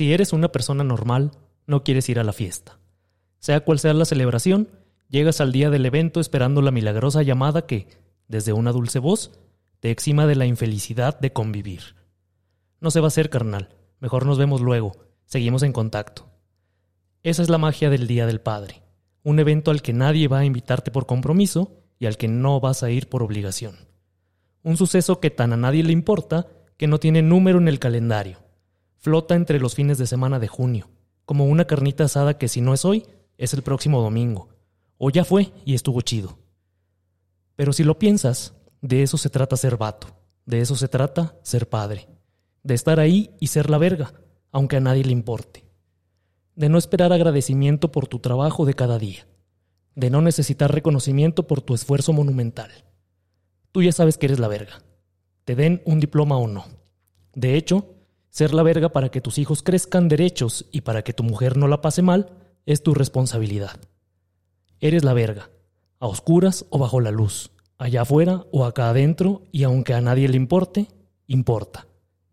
Si eres una persona normal, no quieres ir a la fiesta. Sea cual sea la celebración, llegas al día del evento esperando la milagrosa llamada que, desde una dulce voz, te exima de la infelicidad de convivir. No se va a hacer, carnal. Mejor nos vemos luego. Seguimos en contacto. Esa es la magia del Día del Padre. Un evento al que nadie va a invitarte por compromiso y al que no vas a ir por obligación. Un suceso que tan a nadie le importa que no tiene número en el calendario. Flota entre los fines de semana de junio, como una carnita asada que si no es hoy, es el próximo domingo. O ya fue y estuvo chido. Pero si lo piensas, de eso se trata ser vato. De eso se trata ser padre. De estar ahí y ser la verga, aunque a nadie le importe. De no esperar agradecimiento por tu trabajo de cada día. De no necesitar reconocimiento por tu esfuerzo monumental. Tú ya sabes que eres la verga te den un diploma o no. De hecho, ser la verga para que tus hijos crezcan derechos y para que tu mujer no la pase mal es tu responsabilidad. Eres la verga, a oscuras o bajo la luz, allá afuera o acá adentro, y aunque a nadie le importe, importa.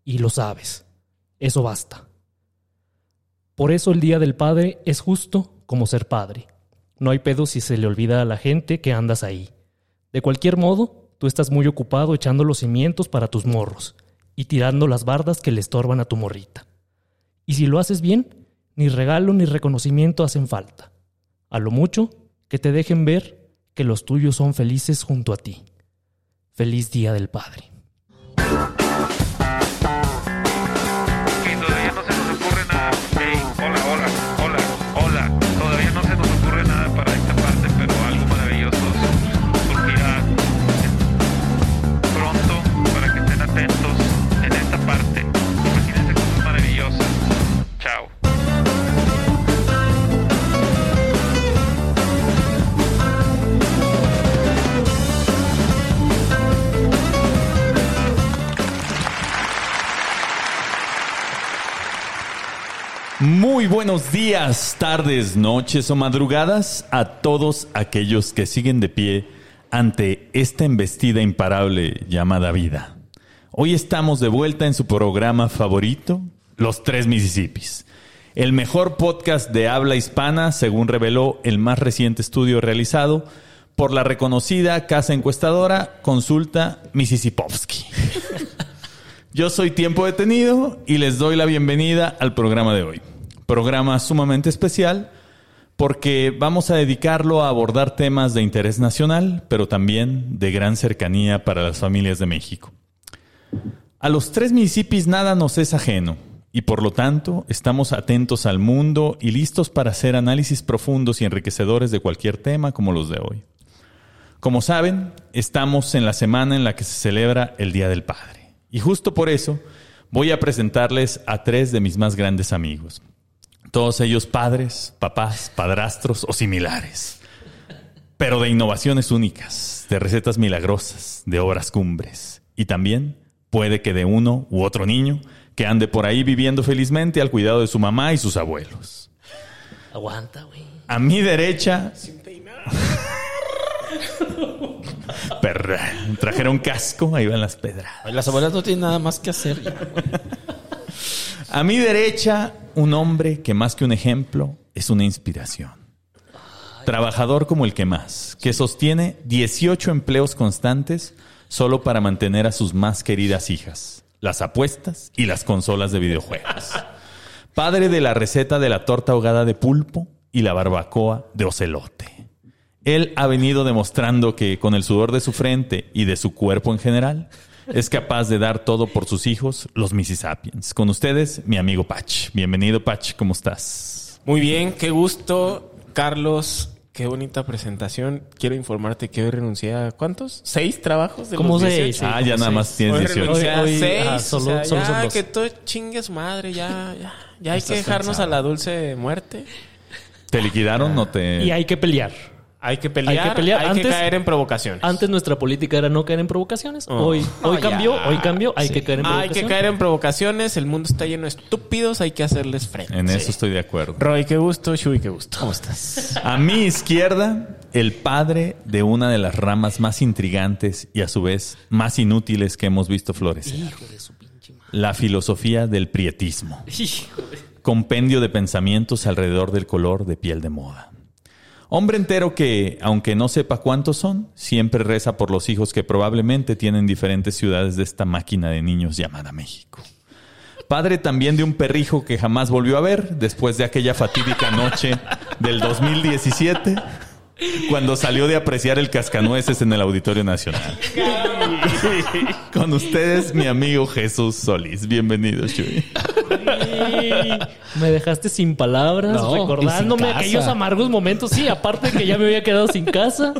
Y lo sabes. Eso basta. Por eso el Día del Padre es justo como ser padre. No hay pedo si se le olvida a la gente que andas ahí. De cualquier modo, tú estás muy ocupado echando los cimientos para tus morros y tirando las bardas que le estorban a tu morrita. Y si lo haces bien, ni regalo ni reconocimiento hacen falta. A lo mucho, que te dejen ver que los tuyos son felices junto a ti. Feliz Día del Padre. Muy buenos días, tardes, noches o madrugadas a todos aquellos que siguen de pie ante esta embestida imparable llamada vida. Hoy estamos de vuelta en su programa favorito, Los Tres Mississippis, el mejor podcast de habla hispana según reveló el más reciente estudio realizado por la reconocida casa encuestadora Consulta Mississippovsky. Yo soy Tiempo Detenido y les doy la bienvenida al programa de hoy. Programa sumamente especial porque vamos a dedicarlo a abordar temas de interés nacional, pero también de gran cercanía para las familias de México. A los tres municipios nada nos es ajeno y por lo tanto estamos atentos al mundo y listos para hacer análisis profundos y enriquecedores de cualquier tema como los de hoy. Como saben, estamos en la semana en la que se celebra el Día del Padre. Y justo por eso voy a presentarles a tres de mis más grandes amigos. Todos ellos padres, papás, padrastros o similares. Pero de innovaciones únicas, de recetas milagrosas, de obras cumbres. Y también puede que de uno u otro niño que ande por ahí viviendo felizmente al cuidado de su mamá y sus abuelos. Aguanta, güey. A mi derecha... Trajeron casco, ahí van las pedradas. Las abuelas no tienen nada más que hacer. A mi derecha, un hombre que más que un ejemplo es una inspiración. Trabajador como el que más, que sostiene 18 empleos constantes solo para mantener a sus más queridas hijas, las apuestas y las consolas de videojuegos. Padre de la receta de la torta ahogada de pulpo y la barbacoa de ocelote. Él ha venido demostrando que con el sudor de su frente y de su cuerpo en general, es capaz de dar todo por sus hijos, los Mississippians. Con ustedes, mi amigo Patch. Bienvenido, Patch, ¿cómo estás? Muy bien, qué gusto, Carlos. Qué bonita presentación. Quiero informarte que hoy renuncié a ¿cuántos? ¿Seis trabajos? De ¿Cómo seis? ah, ya nada más tienes 18. Hoy, hoy, seis. solo, ya, que todo chingue su madre. Ya, ya, ya hay que dejarnos a la dulce muerte. ¿Te liquidaron o te...? Y hay que pelear. Hay que pelear, hay que, pelear. Hay que caer en provocaciones. Antes nuestra política era no caer en provocaciones. Oh. Hoy, hoy cambió, hoy cambió. Hay que caer en provocaciones. Hay que caer en provocaciones. El mundo está lleno de estúpidos. Hay que hacerles frente. En eso estoy de acuerdo. Roy, qué gusto. Shui, qué gusto. ¿Cómo estás? A mi izquierda, el padre de una de las ramas más intrigantes y a su vez más inútiles que hemos visto florecer. Hijo de su pinche madre. La filosofía del prietismo. Hijo de compendio de pensamientos alrededor del color de piel de moda. Hombre entero que, aunque no sepa cuántos son, siempre reza por los hijos que probablemente tienen diferentes ciudades de esta máquina de niños llamada México. Padre también de un perrijo que jamás volvió a ver después de aquella fatídica noche del 2017, cuando salió de apreciar el cascanueces en el Auditorio Nacional. Con ustedes, mi amigo Jesús Solís. Bienvenido, Chuy. Me dejaste sin palabras, No, recordándome aquellos amargos momentos. Sí, aparte que ya me había quedado sin casa.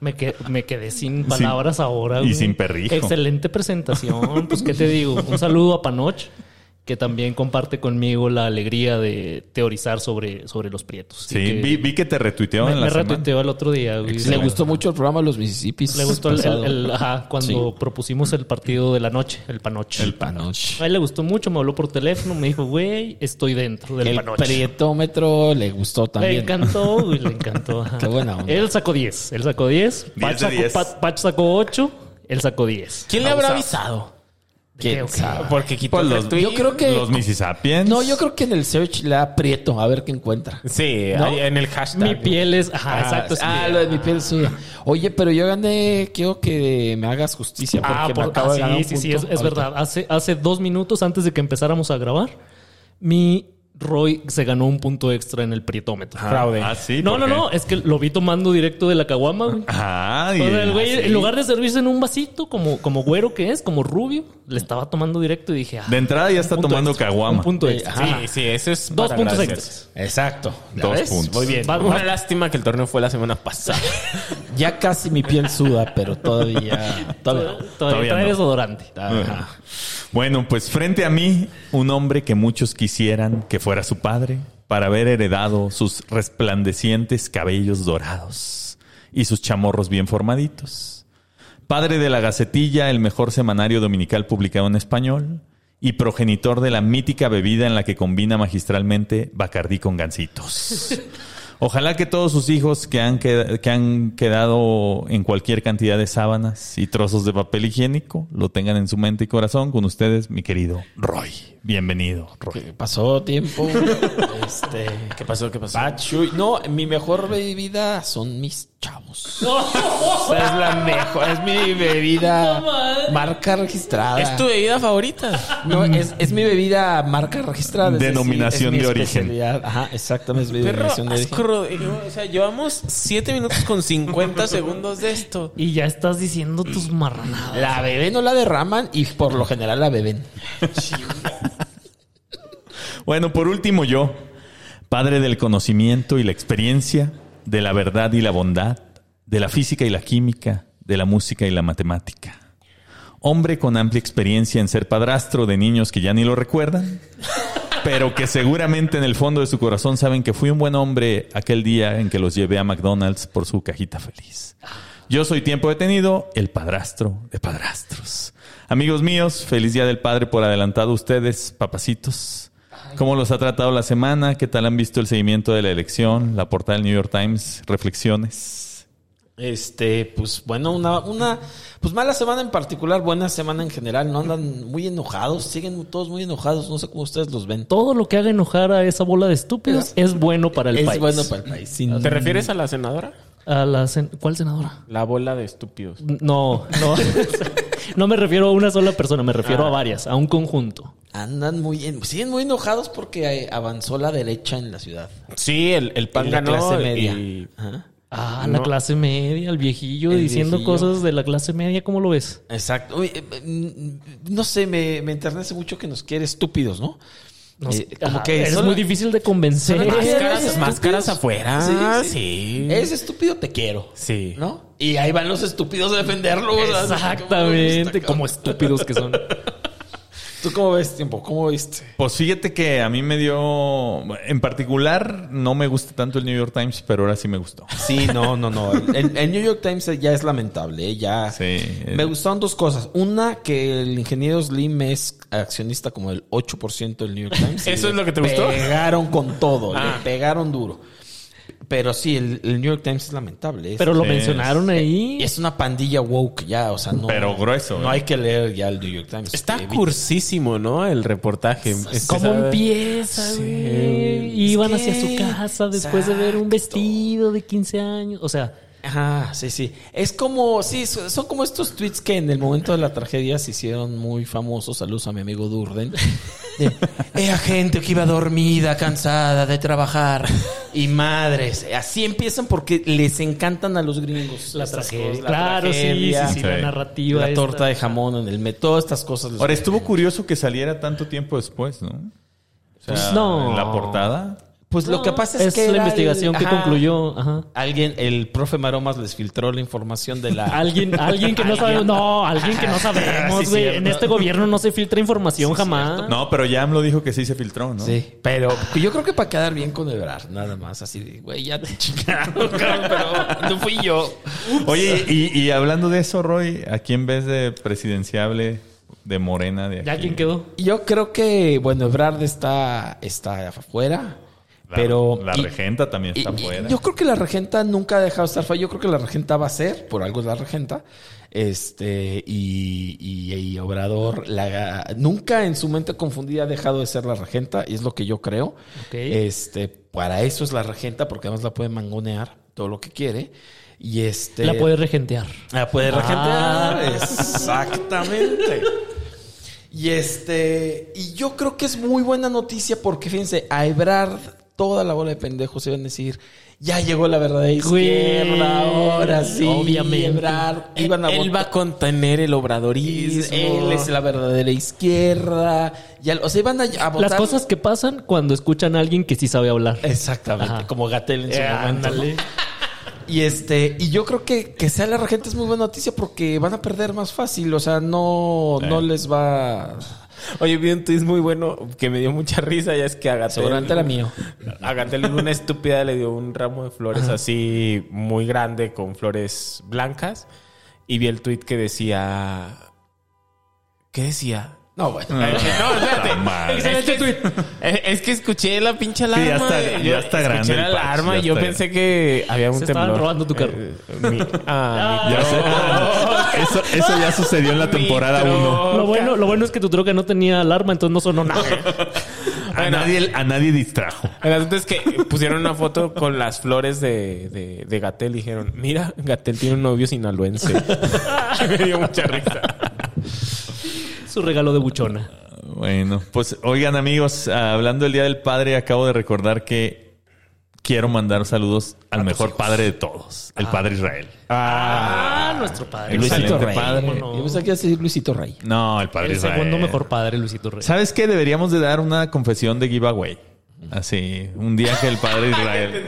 Me, que- me quedé sin palabras ahora. y güey. sin perrijo. Excelente presentación. Pues, ¿qué te digo? Un saludo a Panoch, que también comparte conmigo la alegría de teorizar sobre, sobre los prietos. Sí, que vi, vi que te retuiteó me, en la me semana. retuiteó el otro día. güey. Le gustó mucho el programa Los Mississippis. Le gustó el, el- el- ajá, cuando propusimos el partido de la noche, el Panoch. El Panoch. A él le gustó mucho, me habló por teléfono, me dijo, güey, estoy dentro del El Panoch. prietómetro le gustó Le también. encantó, güey, le encantó. ajá. Qué buena onda. Él sacó 10, él sacó 10. 10 Patch de sacó, 10. Pat- Patch sacó 8, él sacó 10. ¿Quién le habrá avisado? ¿Quién sabe? Porque quitó Pues los-. Yo creo que... Los Mississippians. No, yo creo que en el search le da prieto a ver qué encuentra. Sí, en el hashtag. Mi piel es, ajá, Ah, exacto. es ah, mi- lo de mi piel suya. Oye, pero yo gané, quiero que me hagas justicia porque Ah, me por, acabo ah, de ganar sí, un sí, sí, es, es verdad. Hace, hace dos minutos antes de que empezáramos a grabar, mi Roy se ganó un punto extra en el prietómetro. Fraude. Ah, sí. no, ¿por no, qué? no, es que lo vi tomando directo de la caguama, güey. Ah, y- O sea, el güey, ah, sí. en lugar de servirse en un vasito, como, como güero que es, como rubio, le estaba tomando directo y dije, ah, De entrada ya está tomando extra, caguama. Un punto extra. ajá. Sí, sí, eso es Dos para puntos extras. Exacto. ¿Ya Dos ves? puntos. Muy bien. Va- Una lástima que el torneo fue la semana pasada. Ya casi mi piel suda, pero todavía... Todavía. Todavía, Todavía trae no. desodorante. Ajá. Bueno, pues frente a mí, un hombre que muchos quisieran que fuera su padre para haber heredado sus resplandecientes cabellos dorados y sus chamorros bien formaditos. Padre de la Gacetilla, el mejor semanario dominical publicado en español, y progenitor de la mítica bebida en la que combina magistralmente Bacardí con gancitos. Ojalá que todos sus hijos que han, qued- que han quedado en cualquier cantidad de sábanas y trozos de papel higiénico lo tengan en su mente y corazón con ustedes, mi querido Roy. Bienvenido, Roy. ¿Qué pasó tiempo? este... ¿Qué pasó? ¿Qué pasó? Pachuy. No, mi mejor bebida son mis chavos. Esa es la mejor. Es mi bebida marca registrada. ¿Es tu bebida favorita? No, es, es mi bebida marca registrada. es decir, Denominación es mi de origen. Ajá, exactamente, es mi Perro, denominación de origen. O sea, llevamos 7 minutos con 50 segundos de esto. Y ya estás diciendo tus marranadas. La beben o la derraman y por lo general la beben. Bueno, por último yo, padre del conocimiento y la experiencia, de la verdad y la bondad, de la física y la química, de la música y la matemática. Hombre con amplia experiencia en ser padrastro de niños que ya ni lo recuerdan, pero que seguramente en el fondo de su corazón saben que fui un buen hombre aquel día en que los llevé a McDonald's por su cajita feliz. Yo soy tiempo detenido, el padrastro de padrastros. Amigos míos, feliz día del padre por adelantado ustedes, papacitos. ¿Cómo los ha tratado la semana? ¿Qué tal han visto el seguimiento de la elección? La portada del New York Times, reflexiones. Este, pues bueno, una, una, pues mala semana en particular, buena semana en general, no andan muy enojados, siguen todos muy enojados, no sé cómo ustedes los ven. Todo lo que haga enojar a esa bola de estúpidos es bueno para el es país. bueno para el país. sin- ¿Te refieres a la senadora? A la sen- ¿Cuál senadora? La bola de estúpidos. No, no. no me refiero a una sola persona, me refiero a varias, a un conjunto. Andan muy, en- siguen muy enojados porque eh, avanzó la derecha en la ciudad. Sí, el, el pan Y la ganó clase media. y- Ajá. Ah, la No. clase media, el viejillo El diciendo viejillo. cosas de la clase media, ¿cómo lo ves? Exacto. Eh, mm, no sé, me, me enternece mucho que nos quiere estúpidos, ¿no? No Eh, como que es muy difícil de convencer. Máscaras, ¿Eres máscaras afuera. Sí, Sí, sí. Es estúpido, te quiero. Sí. ¿No? Y ahí van los estúpidos a defenderlo. o sea, Exactamente, ¿cómo como estúpidos que son. ¿Tú cómo ves tiempo? ¿Cómo viste? Pues fíjate que a mí me dio, en particular, no me gusta tanto el New York Times, pero ahora sí me gustó. Sí, no, no, no. El, el New York Times ya es lamentable. ¿eh? Ya. Sí. Me gustaron dos cosas. Una, que el ingeniero Slim es accionista como el 8% del New York Times. ¿Eso es lo que te le gustó? Pegaron con todo. Ah. Le pegaron duro. Pero sí, el, el New York Times es lamentable. Es- Pero lo Sí, mencionaron ahí. es una pandilla woke ya, o sea, no. Pero grueso, No ¿eh? hay que leer ya el New York Times. Está Evita- cursísimo, ¿no? El reportaje. Es- ¿Cómo sabe- empieza, Sí. güey? Iban Es hacia su casa después de ver un vestido de 15 años. O sea, Ajá, sí, sí. Es como, sí, so- son como estos tweets que en el momento de la tragedia se hicieron muy famosos. Saludos a mi amigo Durden. De, Era gente que iba dormida, cansada de trabajar. Y madres. Así empiezan porque les encantan a los gringos. la tragedia. cosas, la claro, tragedia, sí, sí, sí, la narrativa. La esta. torta de jamón en el metro, todas estas cosas. les Ahora, estuvo curioso que saliera tanto tiempo después, ¿no? O sea, Pues no. en la portada. Pues lo que pasa es, es que la investigación el- que ajá. concluyó. Ajá. Alguien, el profe Maromas les filtró la información de la. Alguien, alguien que no sabemos. No, alguien que no sabemos, güey. en este gobierno no se filtra información jamás. No, pero ya lo dijo que sí se filtró, ¿no? Sí, pero yo creo que para quedar bien con Ebrard, nada más, así de, güey, ya te chingaron, pero no fui yo. Oye, y, y hablando de eso, Roy, ¿a quién ves de presidenciable de Morena de aquí? ¿Ya quién quedó? Yo creo que, bueno, Ebrard está, está afuera, La, pero... La y- regenta también está y- fuera. Yo creo que la regenta nunca ha dejado de estar fuera. Yo creo que la regenta va a ser, por algo es la regenta. Este, y, y, y Obrador la, nunca en su mente confundida ha dejado de ser la regenta, y es lo que yo creo. Ok. Este, para eso es la regenta, porque además la puede mangonear todo lo que quiere. Y este. La puede regentear. La puede regentear. Ah. Exactamente. Y este, y yo creo que es muy buena noticia porque fíjense, a Ebrard toda la bola de pendejos iban a decir, ya llegó la verdadera Güey, izquierda, ahora sí. obviamente. Ebrard, iban a él va a contener el Él obradorismo. es la verdadera izquierda. Ya, o sea, iban a, a votar. Las cosas que pasan cuando escuchan a alguien que sí sabe hablar. Exactamente, Ajá. como Gatel en su Eh, momento. Y este, y yo creo que que sea la regente es muy buena noticia porque van a perder más fácil, o sea, no, no les va. Oye, vi un tweet muy bueno que me dio mucha risa. Ya es que a Gatel. Seguramente era mío. A Gatel una estúpida le dio un ramo de flores así muy grande con flores blancas. Y vi el tweet que decía. ¿Qué decía? No, bueno. no, espérate. madre. Es que, eh, es que escuché la pinche alarma. ya está- ya está escuché grande la el patch, alarma y yo pensé que había un Se temblor. estaban robando tu carro. Ah, eso, eso ya sucedió en la temporada Micro. 1. Lo bueno, lo bueno es que tu troca no tenía alarma, entonces no sonó nada. A nadie, a nadie distrajo. El asunto es que pusieron una foto con las flores de, de, de Gatel y dijeron, mira, Gatel tiene un novio sinaloense. Me dio mucha risa. Su regalo de buchona. Bueno, pues oigan amigos, ah, hablando del Día del Padre, acabo de recordar que quiero mandar saludos al mejor padre de todos, el Padre Israel. Ah, nuestro padre. Luisito Rey. padre. ¿Cómo no? Yo pensé que iba a decir Luisito Rey. No, el Padre El Israel. segundo mejor padre, Luisito Rey. ¿Sabes qué? Deberíamos de dar una confesión de giveaway. Así, un día que el Padre Israel...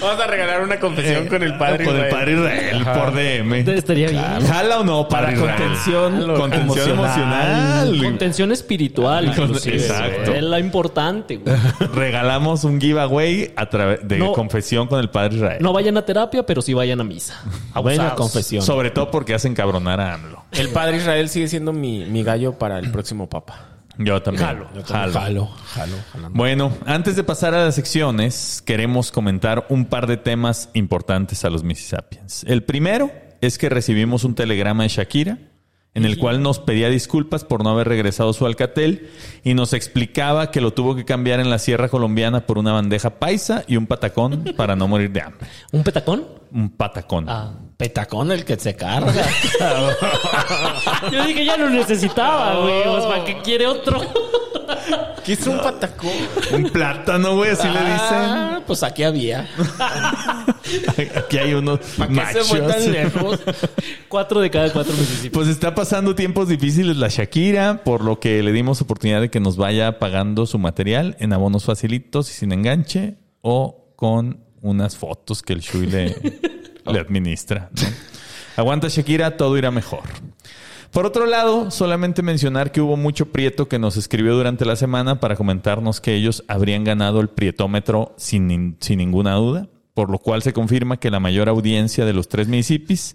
Vamos a regalar una confesión con el padre. Con el Israel. Padre Israel por DM. Estaría bien. ¿Jala o no, Padre Para Israel? contención Contención emocional. Contención espiritual, inclusive. Exacto. Es la importante, güey. Regalamos un giveaway a través de No. confesión con el Padre Israel. No vayan a terapia, pero sí vayan a misa. Buena Abusados. confesión. Sobre todo porque hacen cabronar a AMLO. El padre Israel sigue siendo mi, mi gallo para el próximo papa. Yo también. Jalo. Jalo. Jalo, jalo. Bueno, antes de pasar a las secciones, queremos comentar un par de temas importantes a los Mississippians. El primero es que recibimos un telegrama de Shakira en el cual nos pedía disculpas por no haber regresado su Alcatel y nos explicaba que lo tuvo que cambiar en la sierra colombiana por una bandeja paisa y un patacón para no morir de hambre. ¿Un petacón? Un patacón. Ah. Petacón el que se carga. Yo dije, ya lo necesitaba, güey. Pues, ¿Para qué quiere otro? ¿Qué es un patacón? Un plátano, güey, así Ah, pues aquí había. le dicen. Aquí hay unos ¿Para qué se fue tan machos. lejos? Cuatro de cada cuatro Mississippi. Pues está pasando tiempos difíciles la Shakira, por lo que le dimos oportunidad de que nos vaya pagando su material en abonos facilitos y sin enganche o con unas fotos que el Shui le, le administra. ¿no? Aguanta Shakira, todo irá mejor. Por otro lado, solamente mencionar que hubo mucho prieto que nos escribió durante la semana para comentarnos que ellos habrían ganado el prietómetro sin, sin ninguna duda, por lo cual se confirma que la mayor audiencia de los tres municipios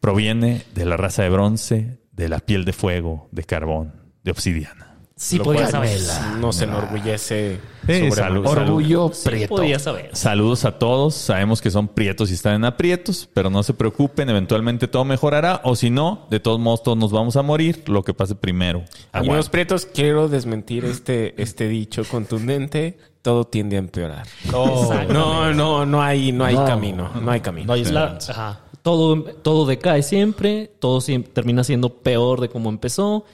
proviene de la raza de bronce, de la piel de fuego, de carbón, de obsidiana. Sí, Lo podía cual saber. Nos enorgullece Sí, sobre- salud, Orgullo Sí, prieto. podía saber. Saludos a todos. Sabemos que son prietos y están en aprietos, pero no se preocupen. Eventualmente todo mejorará. O si no, de todos modos todos nos vamos a morir. Lo que pase primero. Amigos prietos, quiero desmentir este, este dicho contundente. Todo tiende a empeorar. No, no, no hay, no hay No. camino. No hay camino. No hay La- ajá. todo, todo decae siempre, todo siem- termina siendo peor de como empezó,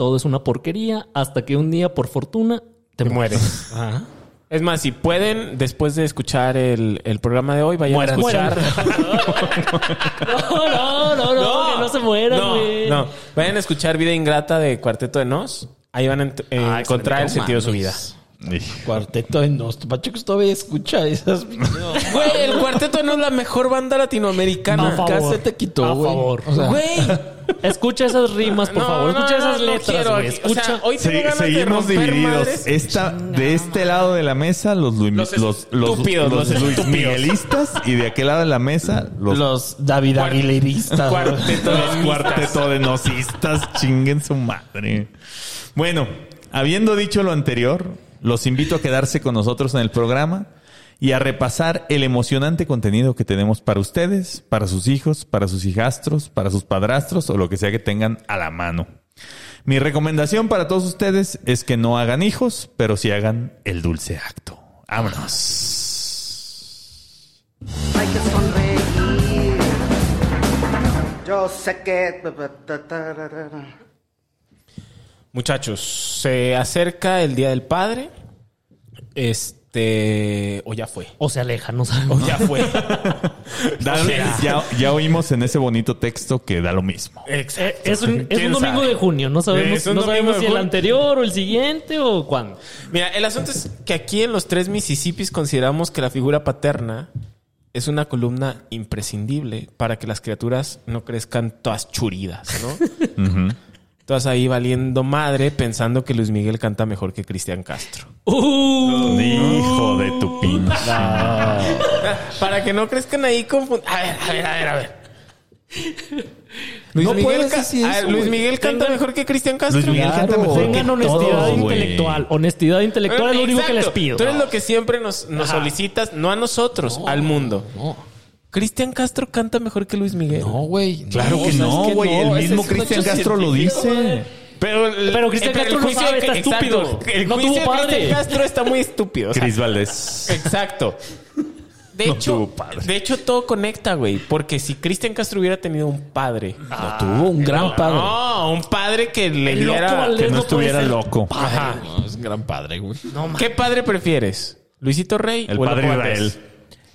todo es una porquería, hasta que un día, por fortuna, te Te mueres. mueres. Ajá. Es más, si pueden, después de escuchar el, el programa de hoy, vayan Mueran. a escuchar. No, no, no, no, que no se mueran, no, güey. no. Vayan a escuchar Vida Ingrata de Cuarteto de Nos. Ahí van a ent- eh, Ah, encontrar el No sentido de su vida. Cuarteto de Nos. Pachuco todavía escucha esas. Güey, el Cuarteto de Nos es la mejor banda latinoamericana. A favor. Acá se te quitó, A güey. favor. O sea, Güey. Escucha esas rimas, por No, favor. Escucha no, esas no letras, quiero. güey. O sea, Escucha. hoy tengo Se- ganas seguimos divididos. madres. Esta, de este lado de la mesa, los, Luis- Los los, los, estúpidos, los los Luis estúpidos. Miguelistas y de aquel lado de la mesa, los, los David Aguileristas. güey. Cuarteto de los cuarteto de. Chinguen su madre. Bueno, habiendo dicho lo anterior, los invito a quedarse con nosotros en el programa y a repasar el emocionante contenido que tenemos para ustedes, para sus hijos, para sus hijastros, para sus padrastros o lo que sea que tengan a la mano. Mi recomendación para todos ustedes es que no hagan hijos, pero sí hagan el dulce acto. Vámonos. hay que sonreír. Yo sé que... Muchachos, se acerca el Día del Padre. Este. O ya fue. O se aleja, no O sabemos. ya fue. Dale, ya, ya oímos en ese bonito texto que da lo mismo. Eh, Es un, es ¿Quién un domingo sabe? de junio. No sabemos, no sabemos si el anterior o el siguiente o cuándo. Mira, el asunto es que aquí en los tres Mississippis consideramos que la figura paterna es una columna imprescindible para que las criaturas no crezcan todas churidas, ¿no? Todas ahí valiendo madre pensando que Luis Miguel canta mejor que Cristian Castro. Uh, Hijo de tu pinche. Para que no crezcan ahí confundidos. A ver, a ver, a ver, a ver. Luis No Miguel, puedes ca- decir a ver, eso, Luis güey. Miguel canta Tengan- mejor que Cristian Castro. Luis Miguel canta Claro. mejor que Tengan honestidad intelectual. Honestidad intelectual es lo único que les pido. Tú eres lo que siempre nos, solicitas, no a nosotros, al mundo. No, Cristian Castro canta mejor que Luis Miguel. no, güey. Claro que ¿sabes no, güey. No, el mismo Cristian Castro lo dice. Pero, el- Pero Cristian Castro el no sabe, está exacto. estúpido. El No tuvo padre. Cristian Castro está muy estúpido. o sea, Cris Valdés. Exacto. De No hecho, tuvo padre. de hecho, todo conecta, güey. Porque si Cristian Castro hubiera tenido un padre. Lo tuvo un gran padre. No, un padre que le El diera. Que no no estuviera loco. Ajá. No, es un gran padre, güey. No, ¿Qué padre prefieres? ¿Luisito Rey El o padre Israel.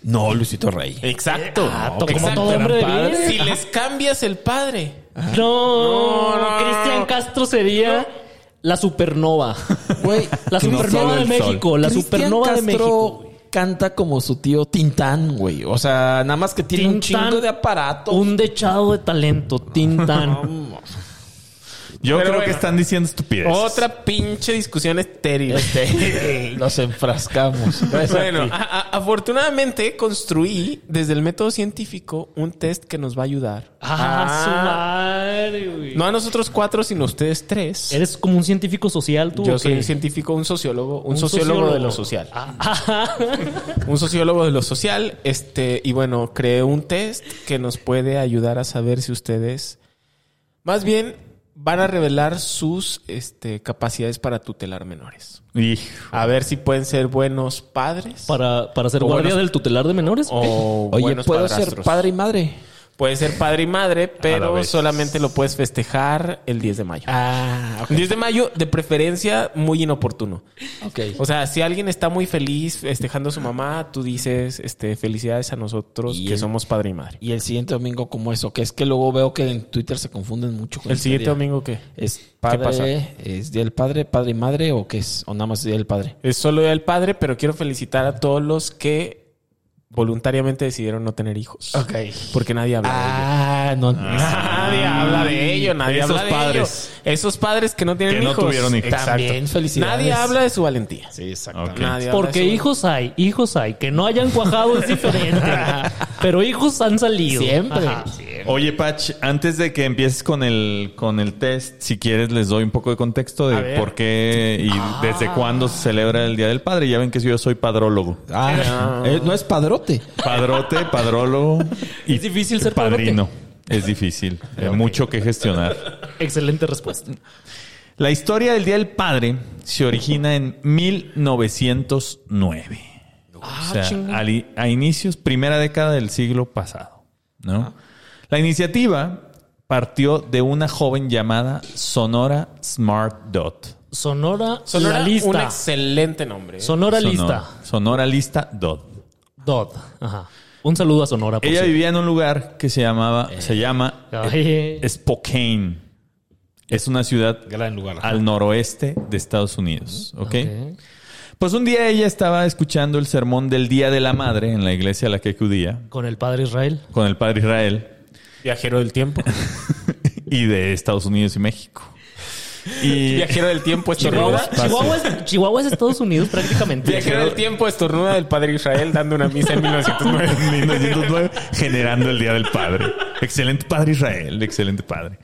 No, Luisito Rey. Exacto. Ah, como Exacto. todo hombre de bien. Si les cambias el padre. No, No, no, Cristian. Castro sería la supernova. Güey, La Que no supernova de el sol. México. La Cristian supernova de Castro México. canta como su tío Tintán, güey. O sea, nada más que tiene un Tintán, chingo de aparatos. Un dechado de talento. Tintán. Yo Pero creo que están diciendo estupidez. Otra pinche discusión estéril. Este, nos enfrascamos. Bueno, a- a- afortunadamente construí desde el método científico un test que nos va a ayudar. ah, su madre, güey. No a nosotros cuatro, sino a ustedes tres. ¿Eres como un científico social tú? Yo o soy qué? un científico, un sociólogo, un, Un sociólogo, de lo social. Ah, Un sociólogo de lo social. Este, y bueno, creé un test que nos puede ayudar a saber si ustedes, más bien, van a revelar sus este, capacidades para tutelar menores. Hijo. A ver si pueden ser buenos padres. para, para ser guardia buenos- del tutelar de menores. O Oye, buenos ¿puedo ser padre y madre? Puede ser padre y madre, pero solamente lo puedes festejar el 10 de mayo. Ah, ok. 10 de mayo, de preferencia, muy inoportuno. Ok. O sea, si alguien está muy feliz festejando a su mamá, tú dices, este, felicidades a nosotros Y que el- somos padre y madre. Y el siguiente domingo, ¿cómo eso? Que es que luego veo que en Twitter se confunden mucho con ¿El este siguiente día. domingo qué? ¿Es pasa? padre, es día del padre, padre y madre o qué es? ¿O nada más día del padre? Es solo día del padre, pero quiero felicitar a todos los que voluntariamente decidieron no tener hijos. Ok. Porque nadie habla de ello. Ah, no. Nadie habla de ello, nadie Esos habla de padres. ello. Esos padres que no tienen Que no hijos. tuvieron hijos. También felicidades. Nadie habla de su valentía. Sí, exactamente. Ok. Nadie Porque su- hijos hay, hijos hay. Que no hayan cuajado es diferente. pero hijos han salido. Siempre. Ajá. siempre. Oye, Patch, antes de que empieces con el, con el test, si quieres les doy un poco de contexto de por qué y desde cuándo se celebra el Día del Padre. Ya ven que yo soy padrólogo. Ah, eh, no es padrote. Padrote, padrólogo y Es difícil ser padrino. Es difícil. Hay mucho que gestionar. Excelente respuesta. La historia del Día del Padre se origina en 1909. Ah, o sea, al a inicios, primera década del siglo pasado. ¿no? La iniciativa partió de una joven llamada Sonora Smart Dot. Sonora, Sonora, la lista. un excelente nombre. ¿eh? Sonora, Sonora, lista. Sonora Lista Dot. Dot. Ajá. Un saludo a Sonora. por Ella cierto. vivía en un lugar que se llamaba, se llama Ay. Spokane. Es una ciudad Gran lugar. al noroeste de Estados Unidos. ¿ok? Ok. Pues un día ella estaba escuchando el sermón del Día de la Madre en la iglesia a la que acudía Con el padre Israel. con el padre Israel Viajero del tiempo. y de Estados Unidos y México. Y Viajero del tiempo Chihuahua, estornuda. Chihuahua, es, Chihuahua es Estados Unidos prácticamente. Viajero del tiempo estornuda del padre Israel dando una misa en 1909. en 1909 generando el Día del Padre. Excelente padre Israel, excelente padre.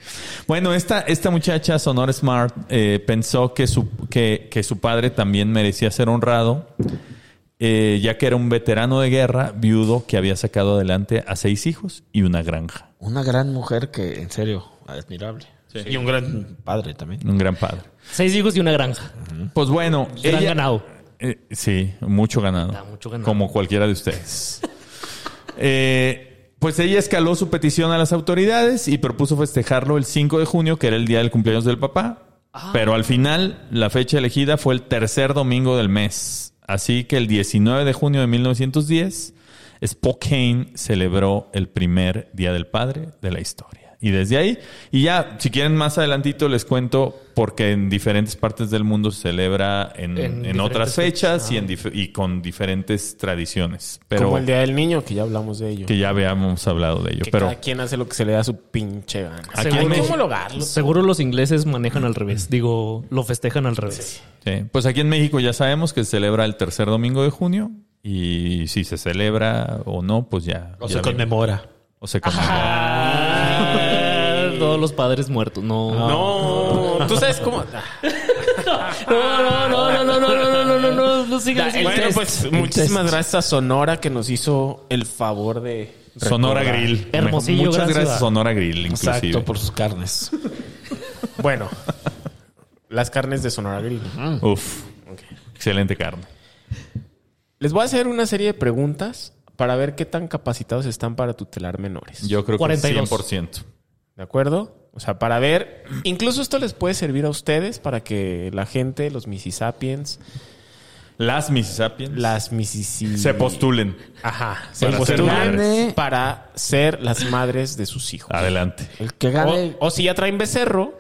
Bueno, esta, esta muchacha, Sonora Smart, eh, pensó que su, que, que su padre también merecía ser honrado, eh, ya que era un veterano de guerra, viudo, que había sacado adelante a seis hijos y una granja. Una gran mujer que, en serio, admirable. Y un gran padre también. Un gran padre. Seis hijos y una granja. Pues bueno, Gran ella- ganado. Eh, sí, mucho ganado. Da mucho ganado. Como cualquiera de ustedes. Eh, pues ella escaló su petición a las autoridades y propuso festejarlo el 5 de junio, que era el día del cumpleaños del papá. Ah. Pero al final, la fecha elegida fue el tercer domingo del mes. Así que el 19 de junio de 1910, Spokane celebró el primer Día del Padre de la historia. Y desde ahí, y ya, si quieren más adelantito les cuento, porque en diferentes partes del mundo se celebra en, En en otras fechas y, en dif- y con diferentes tradiciones. Pero Como el Día del Niño, que ya hablamos de ello. que ya habíamos hablado de ello. Que pero cada quien hace lo que se le da su pinche gana. México- homologarlo. Seguro los ingleses manejan al revés. Digo, lo festejan al revés. sí, pues aquí en México ya sabemos que se celebra el tercer domingo de junio. Y si se celebra o no, pues ya. O ya se vemos. conmemora. O se conmemora. Ah, todos los padres muertos. No. No, tú sabes cómo. No, no, no, no, no, no, no, no, no, no, no sigan. Bueno, pues el muchísimas test. gracias a Sonora que nos hizo el favor de. Sonora recordar. Grill. Hermosillo, Muchas gran gracias, ciudad. Sonora Grill, inclusive. Exacto, por sus carnes. Bueno, las carnes de Sonora Grill. Uf, excelente carne. Les voy a hacer una serie de preguntas para ver qué tan capacitados están para tutelar menores. Yo creo 42. que 100%. ¿De acuerdo? O sea, para ver, incluso esto les puede servir a ustedes para que la gente, los Mississippians, Las Mississippians las Mississippi... se postulen. Ajá, se Para ser postulen para ser las madres de sus hijos. Adelante. El que gane. O, o si ya traen becerro,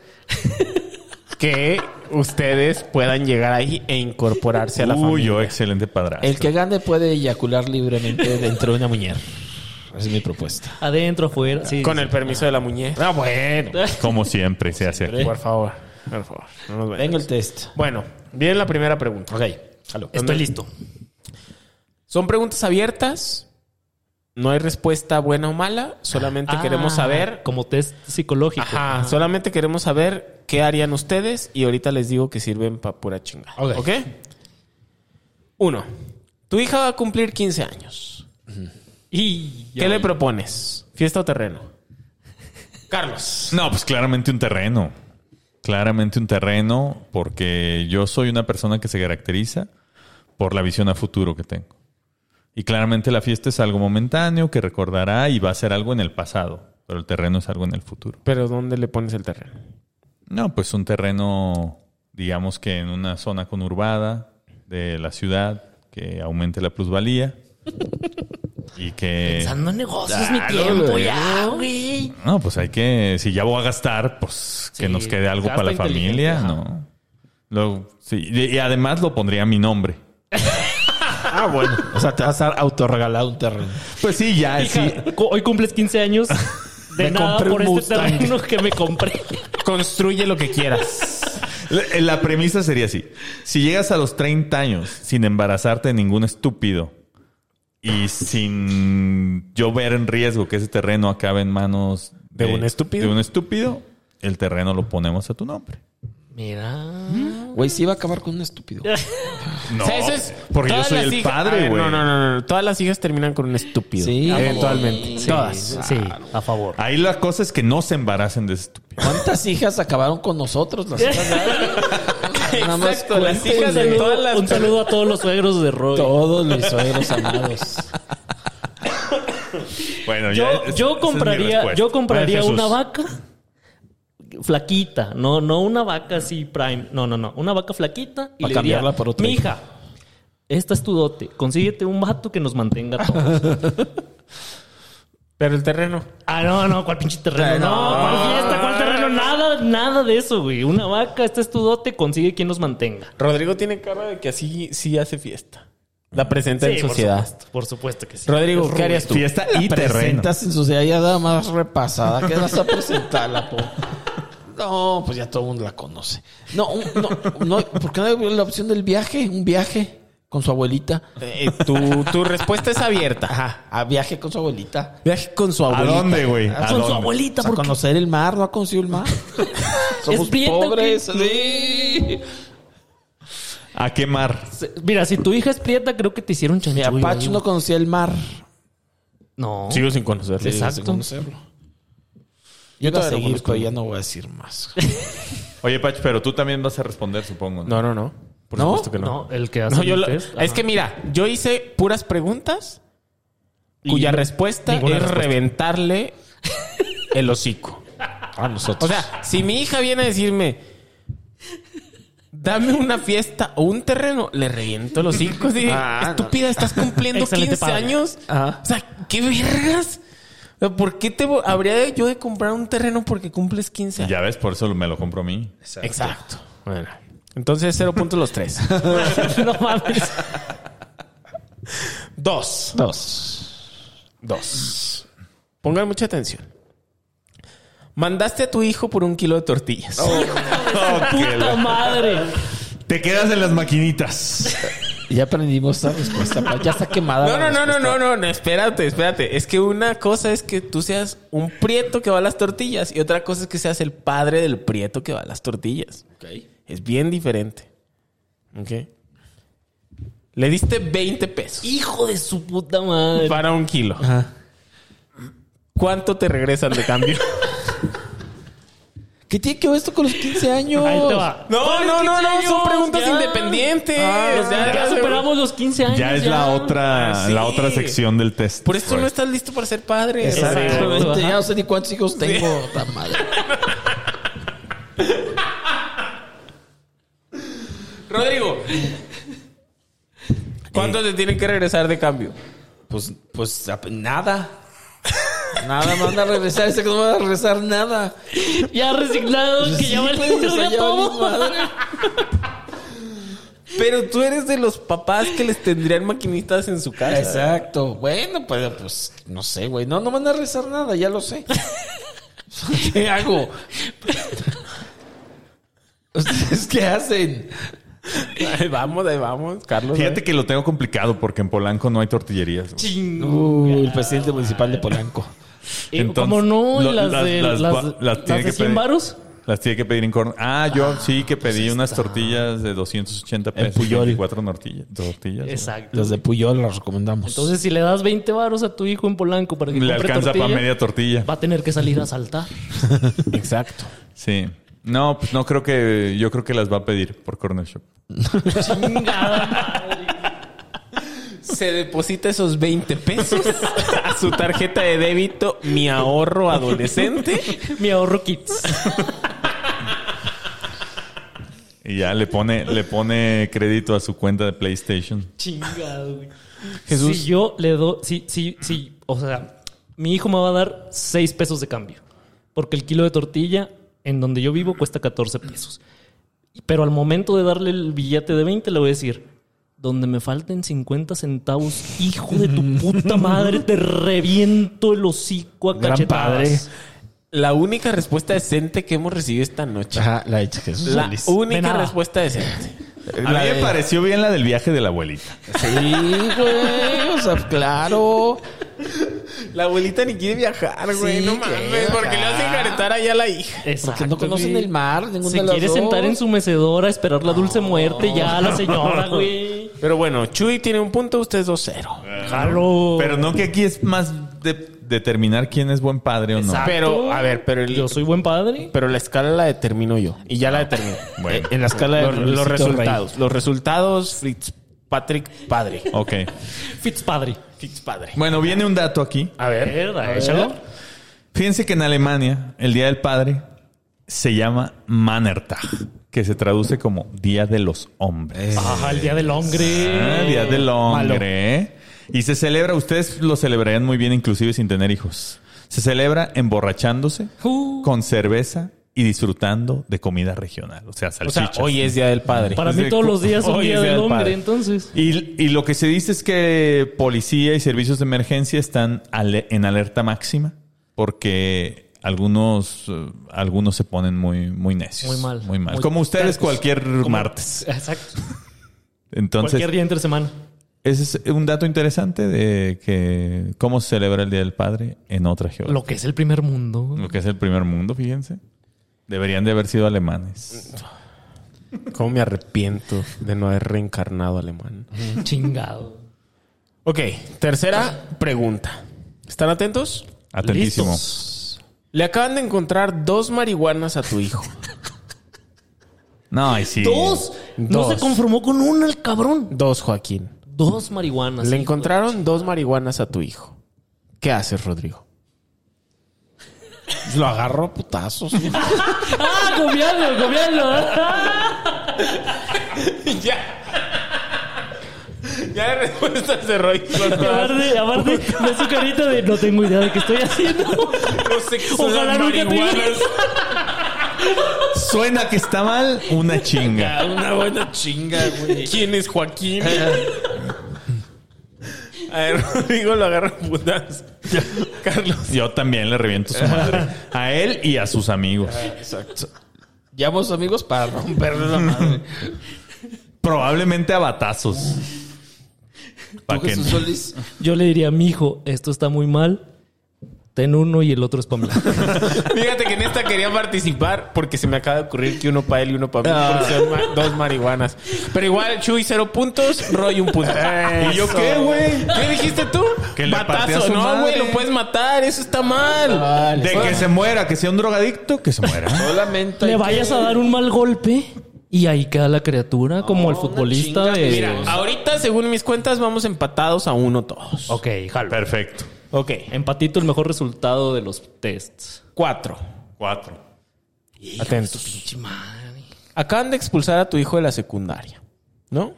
que ustedes puedan llegar ahí e incorporarse a la Uy, familia. yo excelente padrastro. El que gane puede eyacular libremente dentro de una muñeca. Es mi propuesta. Adentro, afuera. Sí. Con el permiso de la muñeca. Ah, bueno. Como siempre se hace aquí. Por favor, por favor. no nos. Venga el test. Bueno, viene la primera pregunta. Ok. Estoy listo. Son preguntas abiertas. No hay respuesta buena o mala. Solamente Ah, queremos saber. Como test psicológico. Ajá, solamente queremos saber qué harían ustedes y ahorita les digo que sirven para pura chingada. Ok. ¿Ok? Uno. Tu hija va a cumplir 15 años. Y ¿Qué le propones? ¿Fiesta o terreno? Carlos. No, pues claramente un terreno. Claramente un terreno porque yo soy una persona que se caracteriza por la visión a futuro que tengo. Y claramente la fiesta es algo momentáneo que recordará y va a ser algo en el pasado, pero el terreno es algo en el futuro. Pero ¿dónde le pones el terreno? No, pues un terreno, digamos que en una zona conurbada de la ciudad que aumente la plusvalía y que... Pensando en negocios, mi tiempo ya, güey. No, pues hay que, si ya voy a gastar, pues que nos quede algo para la familia, ajá. ¿no? Luego, sí, y y además lo pondría a mi nombre. Ah, bueno. O sea, te vas a autorregalar un terreno. Pues sí, ya, sí. Hija, hoy cumples 15 años. De Me nada compré por un este Mustang. terreno que me compré. Construye lo que quieras. La, la premisa sería así. Si llegas a los 30 años sin embarazarte de ningún estúpido y sin yo ver en riesgo que ese terreno acabe en manos ¿De un estúpido? de un estúpido, el terreno lo ponemos a tu nombre. Mira. Güey, sí iba a acabar con un estúpido. No, O sea, eso es- porque yo soy el hijas- padre, güey. No, no, no, no. Todas las hijas terminan con un estúpido. Sí. Eventualmente. Sí, Todas. Sí, a favor. Ahí la cosa es que no se embaracen de ese estúpido. ¿Cuántas hijas acabaron con nosotros? Las hijas de- Nada más Exacto, las hijas de de todas las Un saludo a todos los suegros de Roy. todos mis suegros amados. Bueno, Yo, ya es- esa yo mi compraría, respuesta. yo compraría Jesús. una vaca flaquita, no, no una vaca así prime, no, no, no, una vaca flaquita y Pa' le cambiarla diría, por otra mija, esta es tu dote, consíguete un vato que nos mantenga a todos. Pero el terreno. ah, no, no, cuál pinche terreno, no, no. cuál fiesta, cuál terreno, nada, de eso, güey, una vaca, esta es tu dote, consigue quien nos mantenga. Rodrigo tiene cara de que así sí hace fiesta. La presenta Sí, en por sociedad. supuesto, por supuesto que sí. Rodrigo, ¿qué harías tú? Fiesta y terreno. Presentas en sociedad ya nada más repasada. ¿Qué vas a presentarla, po? No, pues ya todo el mundo la conoce. No, no, no, ¿por qué no hay la opción del viaje? Un viaje con su abuelita. Eh, tu, tu respuesta es abierta. Ajá, a viaje con su abuelita. Viaje con su ¿A abuelita. dónde, güey? ¿A Con su dónde? abuelita, A conocer el mar, ¿no ha conocido el mar? Somos prieta, pobres. Sí. ¿A qué mar? Mira, si tu hija es prieta, creo que te hicieron Mi chanchullo. Apache ahí, no conocía el mar. No. Sigo sin conocerlo. Exacto. Sin conocerlo. Yo iba a todavía no seguir, pero ya no voy a decir más. Oye, Pach, pero tú también vas a responder, supongo. No, no, no. Por ¿No? supuesto que no. No, el que hace No, yo el lo- test, es ajá. que mira, yo hice puras preguntas Y cuya no- respuesta ninguna es respuesta. reventarle el hocico. A nosotros. O sea, si mi hija viene a decirme, dame una fiesta o un terreno, le reviento los hocico. así de, Ah, no. Estúpida, estás cumpliendo Excelente 15 padre. años. Ajá. O sea, ¿qué vergas? O sea, ¿Por qué te vo- habría yo de comprar un terreno porque cumples 15 años? Ya ves, por eso me lo compro a mí. Exacto. Bueno, entonces cero puntos los tres. no mames. Dos. Dos. Dos. Pongan mucha atención. Mandaste a tu hijo por un kilo de tortillas. Puta madre. Te quedas en las maquinitas. Ya aprendimos esta respuesta. Ya está quemada. No, la no, no, no, no, no, no, espérate, espérate. Es que una cosa es que tú seas un prieto que va a las tortillas y otra cosa es que seas el padre del prieto que va a las tortillas. Es bien diferente. ¿Ok? Le diste 20 pesos Hijo de su puta madre. para un kilo. ¿Cuánto te regresan de cambio? ¿Qué tiene que ver esto con los 15 años? Ahí te va. No, no, no, no, son preguntas Ya. independientes. Ah, Ya, ya, ya superamos los 15 años. Ya es la otra, Ah, sí. la otra sección del test. Por eso no estás listo para ser padre. Exactamente. Ajá. Ya no sé ni cuántos hijos tengo. Tan madre. Rodrigo. ¿Cuánto te tienen que regresar de cambio? Pues, pues nada. Nada me van a regresar. Ese que no me van a regresar nada. Ya resignado, que ya Pues Sí, pues, o sea, ya ya valí todo. madre. Pero tú eres de los papás que les tendrían maquinitas en su casa. Exacto. Bueno, pues, pues no sé, güey. No, no me van a rezar nada, ya lo sé. ¿Qué hago? ¿Ustedes qué hacen? Ahí vamos, ahí vamos, Carlos. Fíjate ¿eh? que lo tengo complicado porque en Polanco no hay tortillerías. Uh, el presidente municipal de Polanco. Eh, Entonces, ¿Cómo no? lo- las, las- de, las- las, las las tiene de que 100 pedir. varos. Las tiene que pedir en corn. Ah, yo sí que pedí unas tortillas de 280 pesos. Puyol. 24 tortillas. tortillas. Exacto. Los de Puyol las recomendamos. Entonces, si le das 20 varos a tu hijo en Polanco para que Le compre alcanza tortilla, para media tortilla. va a tener que salir a saltar. Exacto. Sí. No, pues no creo que... Yo creo que las va a pedir por Corner Shop. Chingada madre. Se deposita esos 20 pesos a su tarjeta de débito, mi ahorro adolescente. Mi ahorro kits. Y ya le pone, le pone crédito a su cuenta de PlayStation. Chingado, güey. Jesús. Si yo le doy, sí, sí, sí, o sea, mi hijo me va a dar 6 pesos de cambio. Porque el kilo de tortilla en donde yo vivo cuesta 14 pesos. Pero al momento de darle el billete de 20 le voy a decir, donde me falten 50 centavos, hijo de tu puta madre, te reviento el hocico a Gran cachetadas. La única respuesta decente que hemos recibido esta noche. Ajá, la hecha Jesús La Solís. De única respuesta decente. A mí me pareció bien la del viaje de la abuelita. Sí, güey. O sea, claro. La abuelita ni quiere viajar, güey. Sí, no mames. Porque le hacen calentar allá a la hija. Porque no conocen el mar. Ninguna Se de las quiere dos. sentar en su mecedora a esperar la dulce muerte ya la señora, güey. Pero bueno, Chuy tiene un punto, ustedes 2-0. Jalo. Pero no que aquí es más de determinar quién es buen padre o no. Exacto. Pero, a ver, pero el- Yo soy buen padre. Pero la escala la determino yo. Y ya la determiné. Bueno. En la escala de Los- resultados. Los resultados, Fritz Patrick Padre. Ok. Fitzpadre. Fritz Padre. Bueno, viene un dato aquí. A ver. Échalo. échalo. Fíjense que en Alemania el Día del Padre se llama Mannertag, que se traduce como Día de los Hombres. Ajá, el día del hombre. Ah, Día del Malo. Hombre. Y se celebra, ustedes lo celebrarían muy bien inclusive sin tener hijos. Se celebra emborrachándose Uh, con cerveza y disfrutando de comida regional, o sea, O sea, salchichas. hoy es Día del Padre. para mí todos los días son Hoy día es Día del del hombre, Padre. entonces. Y, y lo que se dice es que policía y servicios de emergencia están ale- en alerta máxima porque algunos, eh, algunos se ponen muy, muy necios. Muy mal. Muy mal. Muy Como ustedes tercos. cualquier Como- martes. Exacto. Entonces, Cualquier día entre semana. ese es un dato interesante de que cómo se celebra el Día del Padre en otra geografía. Lo que es el primer mundo. Lo que es el primer mundo, fíjense. Deberían de haber sido alemanes. ¿Cómo me arrepiento de no haber reencarnado alemán? Chingado. Ok, tercera pregunta. ¿Están atentos? Atentísimo. Listos. Le acaban de encontrar dos marihuanas a tu hijo. No, y sí. Dos. No Dos. se conformó con una el cabrón. Dos, Joaquín. Dos marihuanas. Le hijo. encontraron dos marihuanas a tu hijo. ¿Qué haces, Rodrigo? Lo agarro a putazos. ¡Ah, copiarlo, copiarlo! ya. Ya la respuesta cerró. aparte, aparte, ve su carita de no tengo idea de qué estoy haciendo. No sé qué son Ojalá las nunca marihuanas. Suena que está mal, una chinga. Una buena chinga, güey. ¿Quién es Joaquín? A ver, Rodrigo lo agarra putas. Carlos. Yo también le reviento su madre. A él y a sus amigos. Exacto. Llamo amigos para romperle la madre. Probablemente a batazos. Pa' ¿Tú, que- Jesús Solís? Yo le diría, mijo, esto está muy mal. Ten uno y el otro es para mí. Fíjate que en esta quería participar porque se me acaba de ocurrir que uno para él y uno para mí. Porque son ma- dos marihuanas. Pero igual, Chuy cero puntos, Roy un punto. ¿Y yo qué, güey? ¿Qué dijiste tú? Que le su No, güey, lo puedes matar. Eso está mal. De que se muera, que sea un drogadicto, que se muera. Solamente. Le vayas que- a dar un mal golpe y ahí queda la criatura como el futbolista de... Mira, ahorita, según mis cuentas, vamos empatados a uno todos. Ok, jalo. Perfecto. Ok. Empatito el mejor resultado de los tests. Cuatro. Cuatro. Atentos. Pinche madre. Acaban de expulsar a tu hijo de la secundaria. ¿No?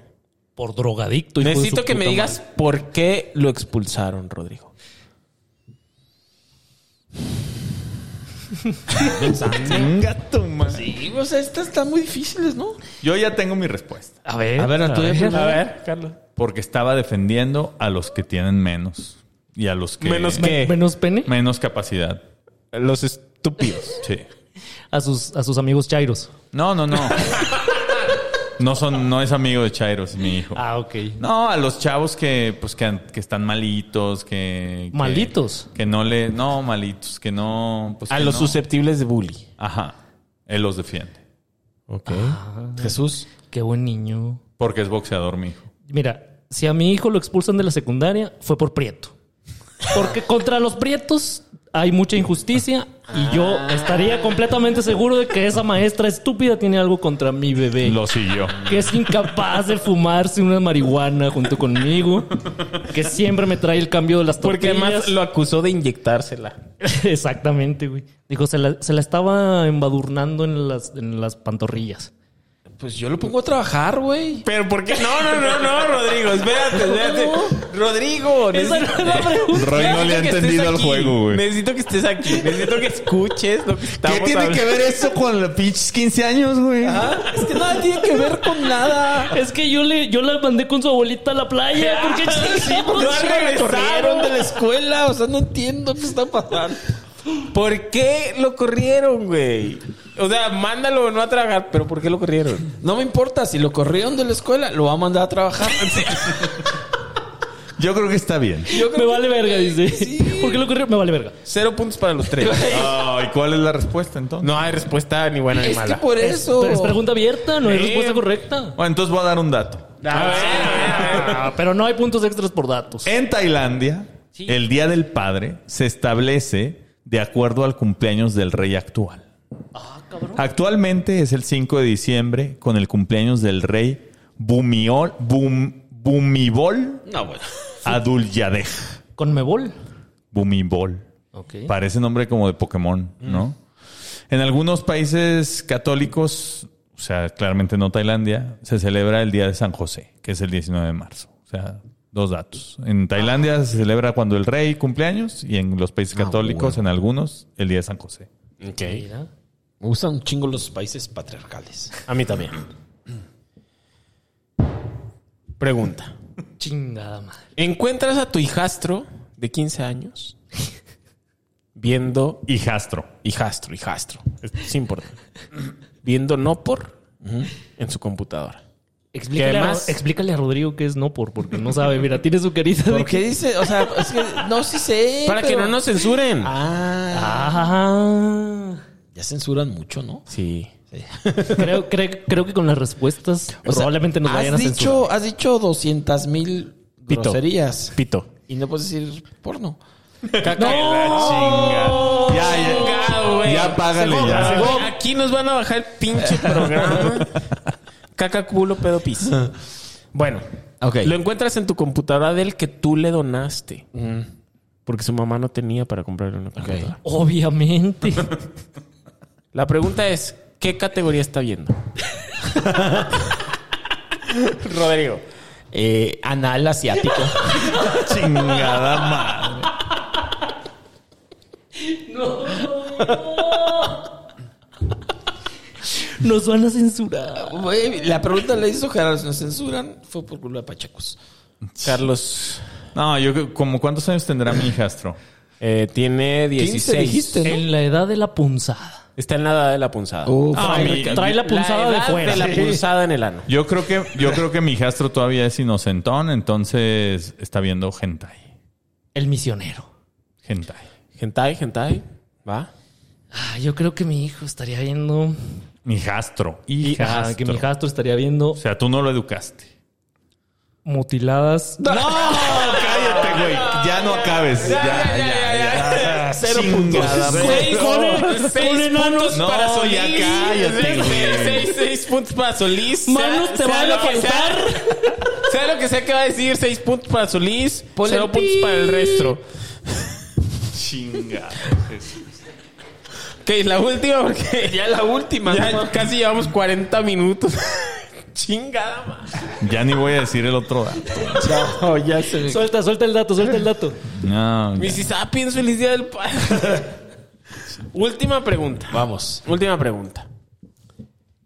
Por drogadicto. hijo de Necesito su que me puta digas madre. por qué lo expulsaron, Rodrigo. Tu madre. Sí, o sea, estas están muy difíciles, ¿no? Yo ya tengo mi respuesta. A ver. A ver. A ver, Carlos. Porque estaba defendiendo a los que tienen menos. Y a los que... Menos que- Menos pene. Menos capacidad. Los estúpidos. Sí. A sus, a sus amigos chairos. No, no, no. No son, no es amigo de Chairo, es mi hijo. Ah, ok. No, a los chavos que, pues, que, que están malitos, que, que- ¿Malitos? Que no le, no, malitos, que no, pues, A que los no. susceptibles de bully. Ajá. Él los defiende. Ok. Jesús. Qué buen niño. Porque es boxeador, mi hijo. Mira, si a mi hijo lo expulsan de la secundaria, fue por prieto. Porque contra los prietos hay mucha injusticia y yo estaría completamente seguro de que esa maestra estúpida tiene algo contra mi bebé. Lo siguió. Que es incapaz de fumarse una marihuana junto conmigo. Que siempre me trae el cambio de las Porque tortillas. además lo acusó de inyectársela. Exactamente, güey. Dijo, se la, se la estaba embadurnando en las, en las pantorrillas. Pues yo lo pongo a trabajar, güey. Pero ¿por qué? No, no, no, no, Rodrigo. Espérate, espérate. Rodrigo. Esa no necesito- es la pregunta. Roy no le ha que entendido el aquí. juego, güey. Necesito que estés aquí. Necesito que escuches lo que estamos hablando. ver eso con los pinches 15 años, güey? Ah, es que nada tiene que ver con nada. Es que yo le, yo la mandé con su abuelita a la playa. Sí, porque No sí me regresaron. corrieron de la escuela. O sea, no entiendo qué está pasando. ¿Por qué lo corrieron, güey? O sea, mándalo no a trabajar, pero ¿por qué lo corrieron? No me importa, si lo corrieron de la escuela, lo va a mandar a trabajar. Yo creo que está bien. Me vale verga, dice. ¿Por qué lo corrió? Me vale verga. Cero puntos para los tres. Ay, ¿cuál es la respuesta entonces? No hay respuesta ni buena ni es que mala. por eso. Pero es pregunta abierta, no hay Sí. respuesta correcta. Bueno, entonces voy a dar un dato. A ver. Ah, pero no hay puntos extras por datos. En Tailandia, el Día del Padre se establece de acuerdo al cumpleaños del rey actual. Actualmente es el 5 de diciembre con el cumpleaños del rey Bumiol, Bum- Bumibol No, bueno. Adulyadej. Con Mebol. Bumibol. Ok. Parece nombre como de Pokémon, ¿no? En algunos países católicos, o sea, claramente no Tailandia, se celebra el Día de San José, que es el 19 de marzo. O sea, dos datos. En Tailandia se celebra cuando el rey cumpleaños y en los países católicos, en algunos, el Día de San José. Ok. Me gustan un chingo los países patriarcales. A mí también. Pregunta. Chingada madre. ¿Encuentras a tu hijastro de 15 años viendo Hijastro. hijastro, hijastro? Es importante. Viendo no por en su computadora. Explícale, ¿Qué a, más? explícale a Rodrigo qué es no por, porque no sabe. Mira, tiene su carita de ¿Por qué dice? O sea, es que no, sí sé. Para que no nos censuren. Ah, Ah, ya censuran mucho, ¿no? Sí. creo, creo, creo que con las respuestas O sea, probablemente nos vayan a censurar. dicho, has dicho 200 mil groserías. Pito. Y no puedes decir porno. La chinga. Ya, ya. Ya págale ya. Aquí nos van a bajar el pinche programa. Caca, culo, pedo, pis. Bueno. Lo encuentras en tu computadora del que tú le donaste. Porque su mamá no tenía para comprarle una computadora. Obviamente. La pregunta es, ¿qué categoría está viendo? Rodrigo. Eh, anal asiático. Chingada madre. Nos van a censurar. La pregunta la hizo Gerardo. Si nos censuran, fue por culpa de Pachacos. Carlos No, yo creo- como cuántos años tendrá mi hijastro. eh, tiene 16. dijiste, ¿no? En la edad de la punzada. Está en la edad de la punzada. Uf. Ah, trae, mi- trae la punzada de edad fuera. de la Sí. punzada en el ano. Yo creo que yo creo que mi hijastro todavía es inocentón, entonces está viendo hentai. El misionero. Hentai. Gentai, gentai. ¿Va? Ah, yo creo que mi hijo estaría viendo. Mi hijastro. Y, Hijastro. ajá, que mi hijastro estaría viendo O sea, tú no lo educaste. mutiladas. No, cállate, güey. Ya no acabes. Ya, ya, ya. Cero Chingada puntos. madre. Seis, Con- seis con enanos. No, para ya Solís. cállate, Seis, güey. seis, seis puntos para Solís. Manos, Sea- te van lo a que sea- lo que sea que va a decir, seis puntos para Solís, Ponle cero el puntos pi. para el resto. Chingada. Ok, la última porque Ya la última. ya ¿no? casi llevamos 40 minutos. Chingada madre. Ya ni voy a decir el otro dato. No, ya se me... Suelta, suelta el dato, suelta el dato. No. Missy Sapiens, feliz día del padre. Última pregunta. Vamos. Última pregunta.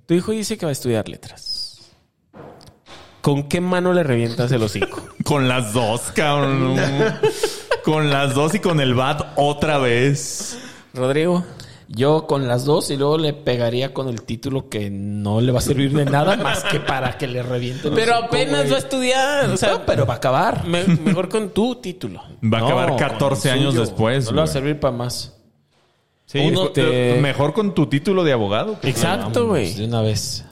Tu hijo dice que va a estudiar letras. ¿Con qué mano le revientas el hocico? Con las dos, cabrón. con las dos y con el bat otra vez. Rodrigo. Yo con las dos y luego le pegaría con el título que no le va a servir de nada más que para que le reviente. el Pero apenas güey. va a estudiar. O sea, No, pero va a acabar. me- mejor con tu título. Va a No, acabar con 14 el años suyo. después. No le va a servir para más. Sí, Uno te- mejor con tu título de abogado. que- Exacto, güey. De una vez.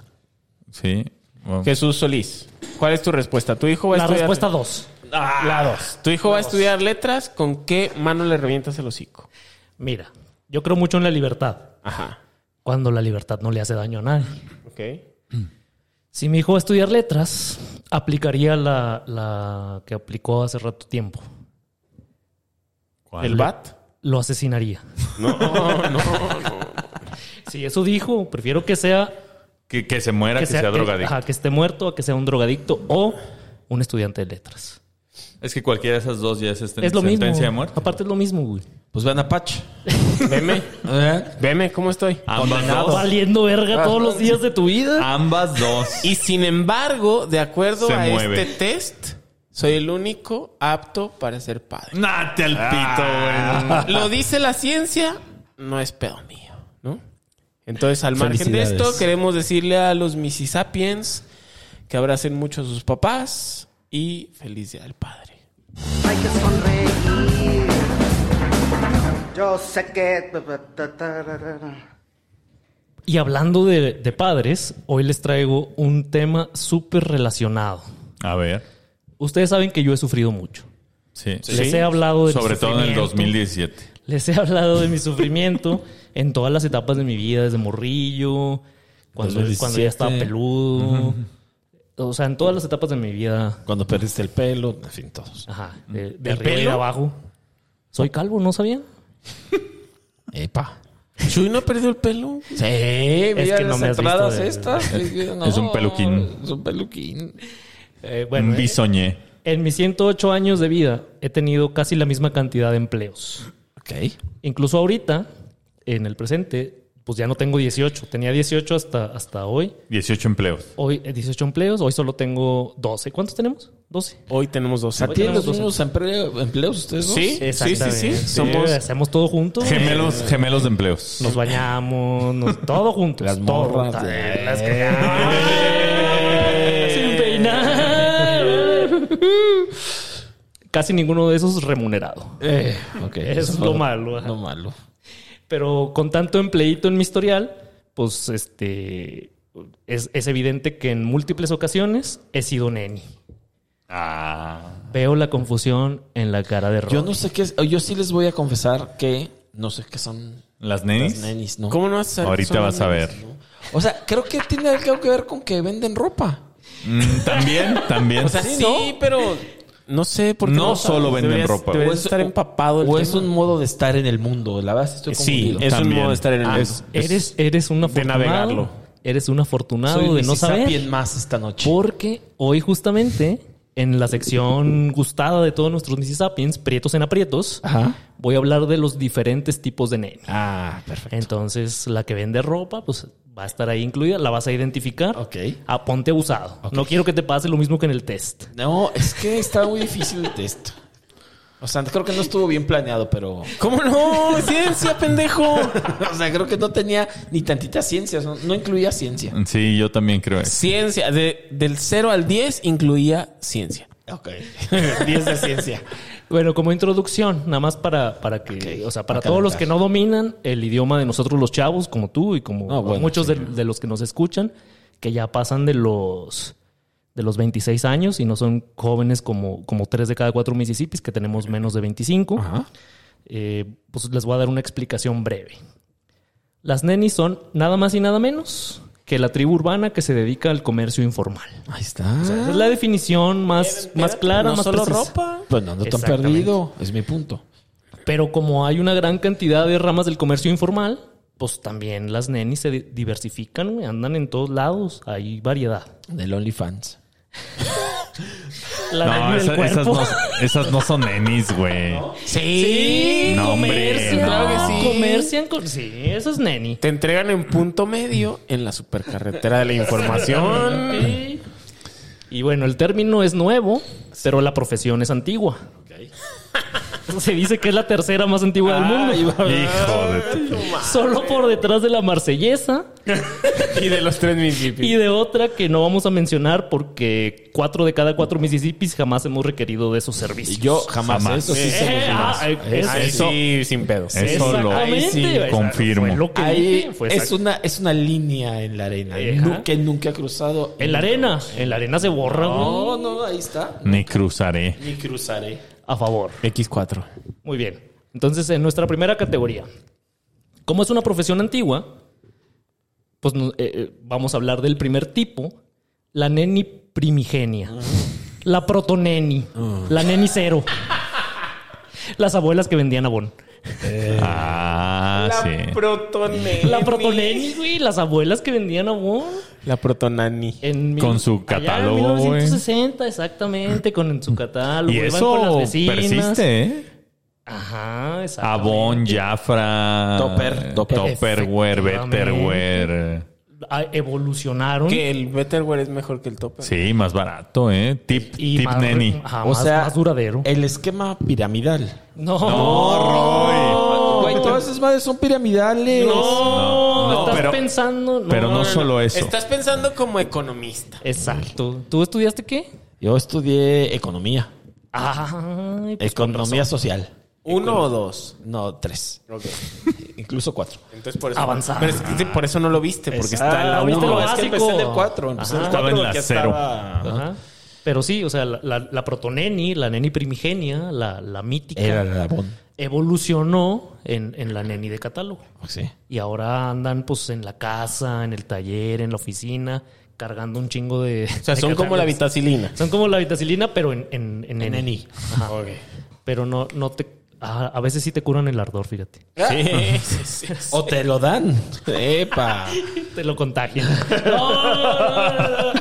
Sí. Bueno. Jesús Solís. ¿Cuál es tu respuesta? ¿Tu hijo va a La estudiar? respuesta 2. La dos. ¿Tu hijo va a estudiar letras? ¿Con qué mano le revientas el hocico? Mira, yo creo mucho en la libertad. Ajá. Cuando la libertad no le hace daño a nadie. Ok. Si mi hijo va a estudiar letras, aplicaría la, la que aplicó hace rato tiempo. ¿Cuál? ¿El bat? Lo asesinaría. No, no, no. Si eso dijo, prefiero que sea Que, que se muera, que, sea, que- drogadicto. ajá, que esté muerto, a que sea un drogadicto o un estudiante de letras. Es que cualquiera de esas dos ya es este- Es lo mismo. de muerte. Aparte es lo mismo, güey. Pues vean a Pach. Veme. Veme, ¿cómo estoy? Ambas dos. Valiendo verga todos los días de tu vida. Ambas dos. Y sin embargo, de acuerdo Se a mueve. este test, soy el único apto para ser padre. Nate al pito, güey. Lo dice la ciencia, no es pedo mío, ¿no? Entonces, al margen de esto, queremos decirle a los Mississippians que abracen mucho a sus papás y feliz día del padre. Hay que sonreír. Yo sé que. Y hablando de, de padres, hoy les traigo un tema súper relacionado. A ver. Ustedes saben que yo he sufrido mucho. Sí. Les he hablado de mi Sobre todo en el sufrimiento. 2017. Les he hablado de mi sufrimiento en todas las etapas de mi vida, desde morrillo, cuando, 2017. cuando ya estaba peludo. O sea, en todas las etapas de mi vida. Cuando perdiste el pelo, en fin, todos. Ajá. De, de ¿El arriba y de pelo? abajo. Soy calvo, ¿no sabían? Epa. ¿Chuy no ha perdido el pelo? Sí, mira que no las me has entradas visto de- estas. Es un peluquín. Es un peluquín. Eh, bueno, Un eh, bisoñé. en mis 108 años de vida he tenido casi la misma cantidad de empleos. Ok. Incluso ahorita, en el presente, pues ya no tengo 18. Tenía 18 hasta, hasta hoy. 18 empleos. Hoy eh, 18 empleos, hoy solo tengo 12. ¿Cuántos tenemos? 12. Hoy tenemos dos. ¿A ¿Tienen los tenemos mismos empleo- empleos ustedes dos? Sí, sí, sí, sí. Somos hacemos todo juntos. Gemelos, gemelos de empleos. Nos bañamos, nos- todo juntos. Las todo. morras. Eh, de- las Sin peinar. Casi ninguno de esos remunerado. Eh, ok. Eso es fue lo malo. Lo malo. Pero con tanto empleito en mi historial, pues este es, es evidente que en múltiples ocasiones he sido neni. Ah. Veo la confusión en la cara de Yo Rob. no sé qué es. Yo sí les voy a confesar que no sé qué son ¿Las las nenis? nenis, ¿no? ¿Cómo no vas a saber Ahorita vas a ver. no? O sea, creo que tiene algo que ver con que venden ropa. Mm, también, también. O sea, sí, pero no sé por qué. No solo venden Deberías- ropa. Deberías O es- estar empapado. el O es un modo de estar en el mundo. La verdad sí estoy Sí, confundido. es un modo de estar en el Ah, mundo. es- Eres, eres un de afortunado. navegarlo. Eres un afortunado Soy de no saber. Más esta noche. Porque hoy justamente en la sección gustada de todos nuestros Mississippians, Prietos en Aprietos, Ajá. voy a hablar de los diferentes tipos de neni. Ah, perfecto. Entonces, la que vende ropa, pues va a estar ahí incluida, la vas a identificar. Ok. A ponte abusado. No quiero que te pase lo mismo que en el test. No, es que está muy difícil el test. O sea, creo que no estuvo bien planeado, pero... ¿Cómo no? Ciencia, pendejo. o sea, creo que no tenía ni tantita ciencia. No, no incluía ciencia. Sí, yo también creo eso. Ciencia. De- del 0 al 10 incluía ciencia. Ok. 10 de ciencia. Bueno, como introducción, nada más para, para que, o sea, para todos los que no dominan el idioma de nosotros los chavos, como tú y como Ah, bueno, muchos sí. de, de los que nos escuchan, que ya pasan de los de los 26 años y no son jóvenes como, como tres de cada cuatro Mississippis, que tenemos menos de 25. Ajá. Eh, pues les voy a dar una explicación breve. Las nenis son nada más y nada menos que la tribu urbana que se dedica al comercio informal. Ahí está. Esa es la definición más, más clara, no más solo precisa. ropa. Pues no, no tan perdido. Es mi punto. Pero como hay una gran cantidad de ramas del comercio informal, pues también las nenis se di- diversifican, andan en todos lados, hay variedad. Del OnlyFans. La No, neni del esa- esas, no, esas no son nenis, güey. Sí, No, hombre, comercian, no. Claro que sí. comercian con... Sí, eso es neni. Te entregan en punto medio en la supercarretera de la información. Y bueno, el término es nuevo, pero la profesión es antigua. Se dice que es la tercera más antigua del mundo. Hijo de... tu- Solo por detrás de la marsellesa y de los tres Mississippi. y de otra que no vamos a mencionar porque cuatro de cada cuatro Mississippis jamás hemos requerido de esos servicios. Y yo jamás. Jamás. Eso sí Eh, los ah, eh, Eso- Ahí eso- sí, sin pedos. Eso lo sí, confirmo. fue lo que Ahí fue es una, es una línea en la arena. Ajá. Que nunca he cruzado. En la arena, en la arena se borra, No, no, ahí está. Ni cruzaré. Ni cruzaré. A favor. X4. Muy bien. Entonces, en nuestra primera categoría, como es una profesión antigua, pues eh, eh, vamos a hablar del primer tipo, la neni primigenia, la protoneni, la neni cero, las abuelas que vendían abón. Ah, sí. protoneni. La protoneni, güey, las abuelas que vendían abón. La protonani. En Con su allá en catálogo, güey. 1960, exactamente, con su catálogo. Y iban eso con las vecinas. persiste, ¿eh? Ajá, exacto. Avon, Jafra, Topper, Topper. Topperware. Betterware. Ah, Evolucionaron. Que el Betterware es mejor que el Topper. Sí, más barato, ¿eh? Tip, Y tip más, neni. ajá, o más- sea, más duradero. El esquema piramidal. No, No, Roy. Todas esas madres son piramidales. no, No, estás pero- pensando. pero no solo eso. Estás pensando como economista. Exacto. ¿Tú estudiaste qué? Yo estudié economía. Ay, pues con economía social. ¿Uno o dos? No, tres. Incluso cuatro. Entonces por eso. Avanzada. Pero es que sí, por eso no lo viste, porque está en la Ah, ¿viste uno. lo es que básico? empecé en el cuatro. Empecé en el Ajá. Estaba cuatro en la cero. estaba- Ajá. Pero sí, o sea, la, la, la protoneni, la neni primigenia, la, la mítica, Era Aragón. Evolucionó en, en la neni de catálogo. Sí. Y ahora andan pues en la casa, en el taller, en la oficina, cargando un chingo de... O sea, son como la vitacilina. Son como la vitacilina, pero en, en, en, neni. Ajá. Pero no, no te... a veces sí te curan el ardor, fíjate. Sí, sí, sí. O te lo dan. Epa. Te lo contagian. No.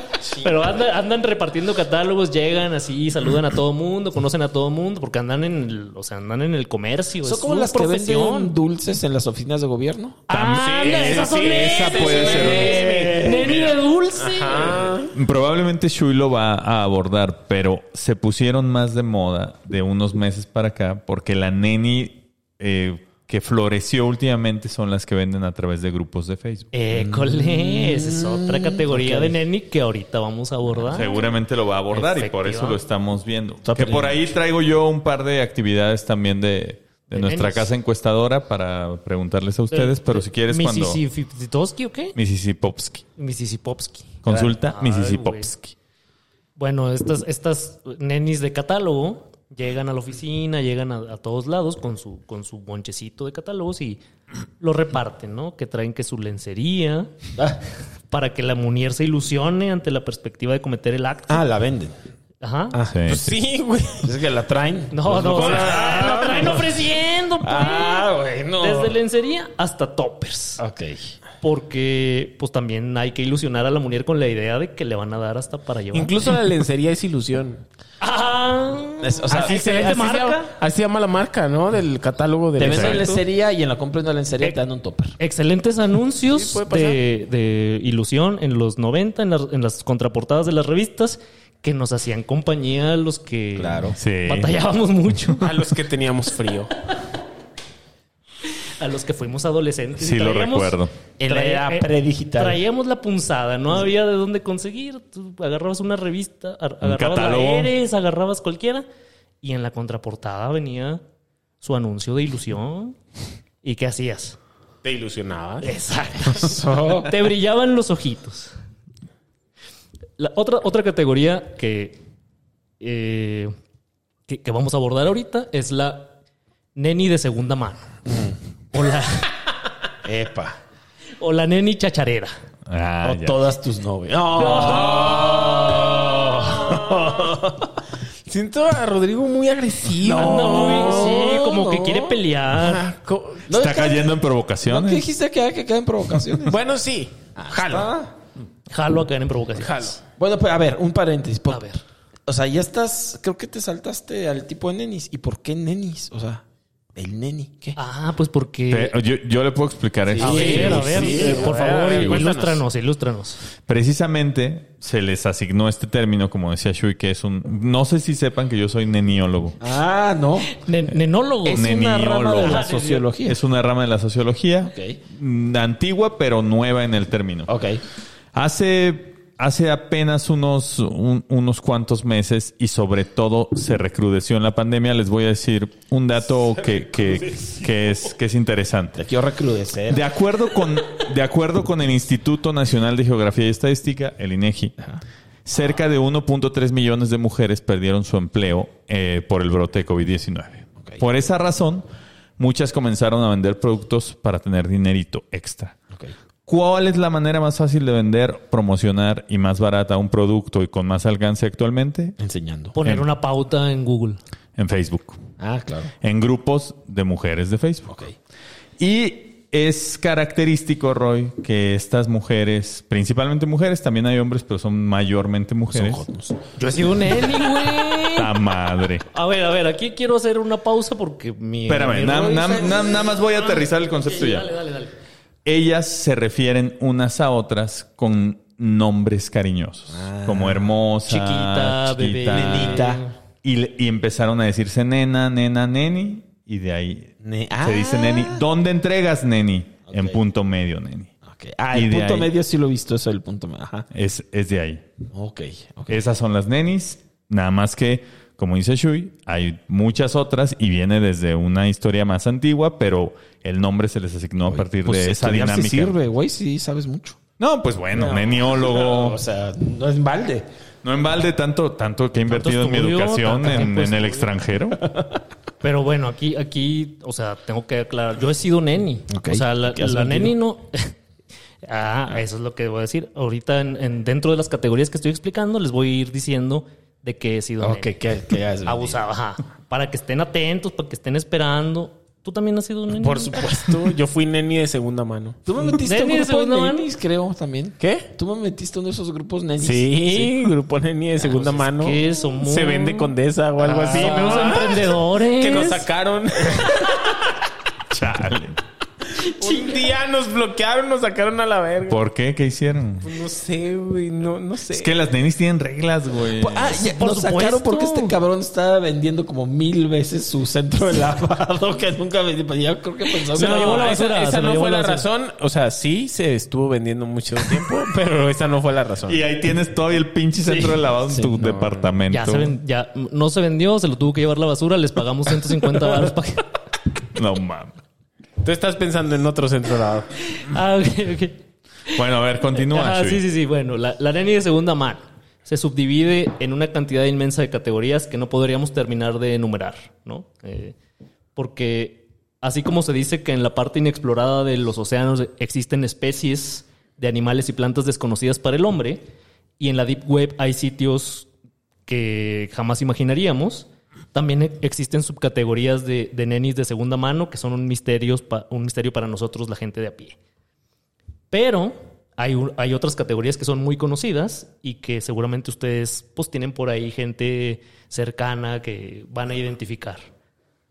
Pero andan, andan repartiendo catálogos, llegan así, saludan a todo mundo, conocen a todo mundo, porque andan en el, o sea, andan en el comercio. ¿Son es como las que profesión. venden dulces en las oficinas de gobierno? Ah, Sí, esas son sí, esa puede ser. Neni de dulce. Probablemente Shui lo va a abordar, pero se pusieron más de moda de unos meses para acá porque la neni eh, que floreció últimamente son las que venden a través de grupos de Facebook. École, esa es otra categoría de neni que ahorita vamos a abordar. Seguramente lo va a abordar y por eso lo estamos viendo. Está Que por ahí traigo yo un par de actividades también de, de De nuestra nenis. casa encuestadora para preguntarles a ustedes, pero si quieres cuando... ¿Mississippi o qué? Mississippovsky. Mississippovsky. Consulta Ay, Mississippovsky. Bueno, estas, estas nenis de catálogo llegan a la oficina, llegan a, a todos lados con su, con su bonchecito de catálogos y lo reparten, ¿no? Que traen que su lencería Ah, para que la munier se ilusione ante la perspectiva de cometer el acto. ah, la venden. Ajá. Ah, Sí, Pues sí. sí, güey. Es que la traen. No, no, ah, lo traen ofreciendo, Ah, bueno. Desde lencería hasta toppers. Ok. Porque, pues también hay que ilusionar a la munier con la idea de que le van a dar hasta para llevar. Incluso la lencería es ilusión. Ah, Es- o sea, así, se, llama, así se llama la marca, ¿no? Del catálogo de Te venden lencería. lencería y en la compra de una lencería te dan un topper. Excelentes anuncios Sí, de, de ilusión en los 90, en las, en las contraportadas de las revistas, que nos hacían compañía a los que Claro. Sí. batallábamos mucho, A los que teníamos frío. a los que fuimos adolescentes. Sí, lo recuerdo. En la traía- era eh, predigital. Traíamos la punzada, no había de dónde conseguir. Tú agarrabas una revista, agarrabas la catálogo. Eres, agarrabas cualquiera, y en la contraportada venía su anuncio de ilusión. ¿Y qué hacías? Te ilusionabas. Exacto. Te brillaban los ojitos. La otra, otra categoría que, eh, que, que vamos a abordar ahorita es la neni de segunda mano. O, la, Epa. o la neni chacharera. Ah, o ya. todas tus novias. Siento a Rodrigo muy agresivo. Anda muy- sí, como no. que quiere pelear. Ah, No, Está es que- cayendo en ¿No provocaciones. que dijiste que hay que caer en provocaciones? Bueno, sí. Jalo. Ah. Jalo a caer en provocaciones. Jalo. Bueno, pues a ver, un paréntesis. Por- A ver. O sea, ya estás, creo que te saltaste al tipo de nenis. ¿Y por qué nenis? O sea, el neni, ¿qué? Ah, pues porque... Yo, yo le puedo explicar eso. a ver, a ver, sí, eh, por a ver, favor, a ver, ilústranos, ilústranos. Precisamente se les asignó este término, como decía Shui, que es un... No sé si sepan que yo soy neniólogo. Ah, no. Nen- nenólogo. Es una rama de la sociología. Es una rama de la sociología. Ok. mm, Antigua, pero nueva en el término. Ok. Hace, hace apenas unos, un- unos cuantos meses y sobre todo se recrudeció en la pandemia, les voy a decir un dato que, que, que es, que es interesante. Te quiero recrudecer. De acuerdo con, de acuerdo con el Instituto Nacional de Geografía y Estadística, el INEGI, cerca de 1.3 millones de mujeres perdieron su empleo eh, por el brote de COVID-19. Ok. Por esa razón, muchas comenzaron a vender productos para tener dinerito extra. Ok. ¿Cuál es la manera más fácil de vender, promocionar y más barata un producto y con más alcance actualmente? Enseñando. Poner En- una pauta en Google. En Facebook. Ah, claro. En grupos de mujeres de Facebook. Ok. Y es característico, Roy, que estas mujeres, principalmente mujeres, también hay hombres, pero son mayormente mujeres. Yo he sido un Eli, güey. ¡Ta madre! A ver, a ver, aquí quiero hacer una pausa porque mi. Espérame, na- na- na- nada más voy a aterrizar el concepto Sí, ya. Dale, dale, dale. Ellas se refieren unas a otras con nombres cariñosos, como hermosa, Chiquita, bebé. Nenita. Y, empezaron a decirse nena, nena, neni, y de ahí Ne- se dice Ah. neni. ¿Dónde entregas neni? En punto medio, neni. Ok. Ah, Y el punto ahí- medio sí lo he visto, eso del punto medio. Es, es de ahí. Ok, ok. Esas son las nenis. Nada más que, como dice Shui, hay muchas otras y viene desde una historia más antigua, pero el nombre se les asignó a partir Pues de esa estudiar sí dinámica. sirve, güey, sí sabes mucho. No, pues bueno, neniólogo. O sea, no es balde. No en balde tanto, tanto que he invertido en mi educación en, el extranjero. Pero bueno, aquí, aquí, o sea, tengo que aclarar. Yo he sido neni. Ok. O sea, la, ¿Qué has la neni no. ah, eso es lo que voy a decir. Ahorita, en, en- dentro de las categorías que estoy explicando, les voy a ir diciendo de que he sido Ok, neni. que, que. Abusado, ajá. Para que estén atentos, para que estén esperando. ¿Tú también has sido neni? Por supuesto, yo fui neni de segunda mano. Tú me metiste a un de grupo de segunda mano. nenis, creo, también. ¿Qué? Tú me metiste a uno de esos grupos nenis. Sí, grupo neni de segunda pues es mano. que somos- Se vende condesa o algo así, Somos ¿no? emprendedores. Que nos sacaron. Chale. Un día nos bloquearon, nos sacaron a la verga. ¿Por qué? ¿Qué hicieron? No sé, güey, no, no sé. Es que las nenis tienen reglas, güey. Ah, ya, Por nos sacaron supuesto. porque este cabrón estaba vendiendo como mil veces su centro de lavado que nunca vendió. Pues ya creo que pensaba Se lo que llevó la basura, esa se no fue la razón. O sea, sí se estuvo vendiendo mucho tiempo, pero esa no fue la razón. Y ahí tienes todavía el pinche centro de lavado en tu departamento. Ya, se ven- ya no se vendió, se lo tuvo que llevar la basura, les pagamos 150 baros para que... No mames. Tú estás pensando en otro centro lavado. Ah, ok, ok. Bueno, a ver, continúa. Ah, Shui. sí, sí, sí. Bueno, la, la neni de segunda mano se subdivide en una cantidad inmensa de categorías que no podríamos terminar de enumerar, ¿no? Eh, porque así como se dice que en la parte inexplorada de los océanos existen especies de animales y plantas desconocidas para el hombre, y en la Deep Web hay sitios que jamás imaginaríamos, también e- existen subcategorías de, de nenis de segunda mano que son un, misterios pa- un misterio para nosotros, la gente de a pie. Pero hay, hay otras categorías que son muy conocidas y que seguramente ustedes pues tienen por ahí gente cercana que van a identificar.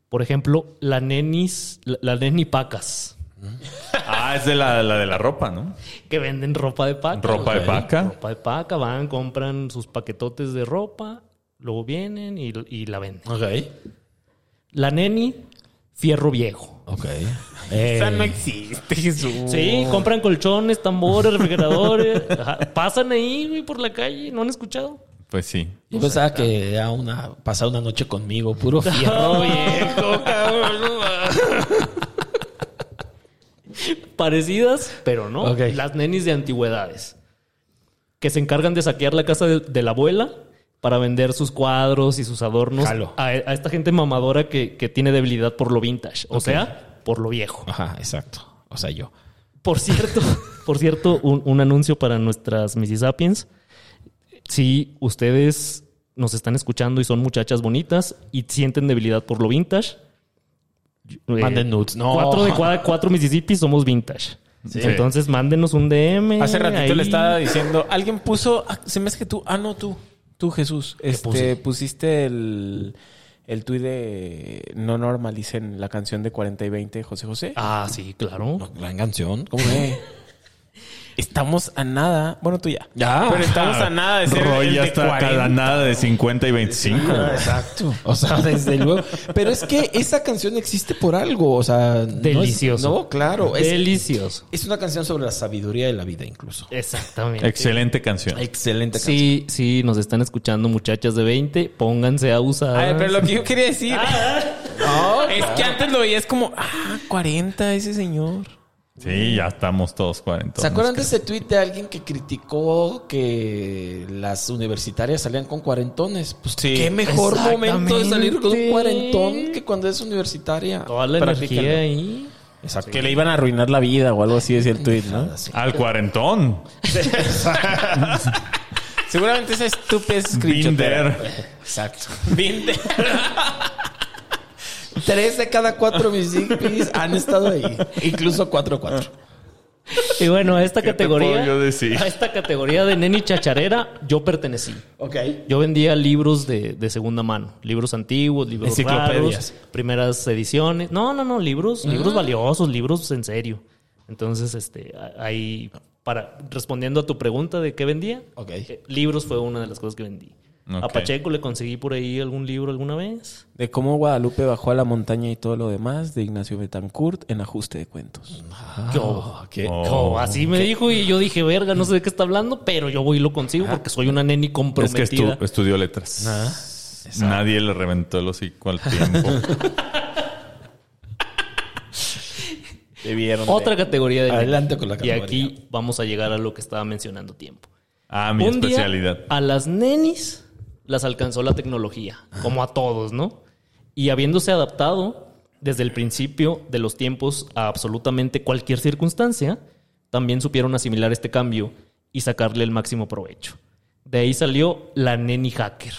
Por ejemplo, la nenis, la, la neni pacas, Ah, es de la, la de la ropa, ¿no? que venden ropa de paca. Ropa de paca. Ropa de paca, van, compran sus paquetotes de ropa, luego vienen y, y la venden. Ok. La neni, fierro viejo. Ok. Esa no existe, Jesús. Sí, compran colchones, tambores, refrigeradores. Ajá. Pasan ahí, güey, por la calle. ¿No han escuchado? Pues sí. Yo pensaba que era una, pasar una noche conmigo, puro fierro viejo, cabrón. Parecidas, pero no. Ok. Las nenis de antigüedades. Que se encargan de saquear la casa de, de la abuela para vender sus cuadros y sus adornos a, a esta gente mamadora que, que tiene debilidad por lo vintage. O sea, por lo viejo. Ajá, exacto. O sea, yo. Por cierto, por cierto, un, un anuncio para nuestras Missy Sapiens. Si ustedes nos están escuchando y son muchachas bonitas y sienten debilidad por lo vintage, eh, Manden nudes. No. Cuatro de cada cuatro Mississippi somos vintage. Entonces mándenos un DM. Hace ratito ahí. le estaba diciendo, alguien puso, ah, se me hace que tú, ah, no, tú, tú Jesús, este, puse? pusiste el, el tuit de no normalicen la canción de 40 y 20 José José. Ah, sí, claro. Gran canción. ¿Cómo Eh, Estamos a nada, bueno, tú ya. Ya. Pero estamos a nada de ser Roy el ya de está 40. cada nada de 50 y 25. Exacto. O sea, desde luego. Pero es que esa canción existe por algo. O sea, no es- Delicioso. No, claro. Es, Delicioso. es una canción sobre la sabiduría de la vida, incluso. Exactamente. Excelente canción. Excelente canción. Sí, sí, nos están escuchando muchachas de 20, pónganse a usar. Ay, pero lo que yo quería decir No, es que antes lo veías como, ah, 40 ese señor. Sí, ya estamos todos 40. ¿Se acuerdan de ese tuit de alguien que criticó que las universitarias salían con cuarentones? Pues Sí. qué mejor momento de salir con un cuarentón que cuando es universitaria. Toda la energía ahí. Exacto. Que le iban a arruinar la vida o algo así decía el tuit, ¿no? Al cuarentón. Seguramente esa estúpida es Binder. Exacto. Binder. Tres de cada cuatro Mississippis han estado ahí. Incluso cuatro cuatro. Y bueno, a esta ¿Qué te categoría. puedo yo decir? A esta categoría de neni chacharera, yo pertenecí. Ok. Yo vendía libros de, de segunda mano, libros antiguos, libros Enciclopedias. raros, primeras ediciones. No, no, no, libros, libros valiosos, libros en serio. Entonces, este, ahí, para respondiendo a tu pregunta de qué vendía, Ok. eh, libros fue una de las cosas que vendí. A. Pacheco le conseguí por ahí algún libro alguna vez. De cómo Guadalupe bajó a la montaña y todo lo demás de Ignacio Betancourt en ajuste de cuentos. ¿qué? Oh. ¿Qué hubo? Así me dijo y yo dije, verga, no sé de qué está hablando, pero yo voy y lo consigo porque soy una neni Es que comprometida. estu- estudió letras. Nadie le reventó el hocico al tiempo. Debieron. Otra categoría de Adelante con la Y categoría. aquí vamos a llegar a lo que estaba mencionando tiempo. Ah, mi Un día, especialidad. a las nenis las alcanzó la tecnología, como a todos, ¿no? Y habiéndose adaptado desde el principio de los tiempos a absolutamente cualquier circunstancia, también supieron asimilar este cambio y sacarle el máximo provecho. De ahí salió la neni hacker.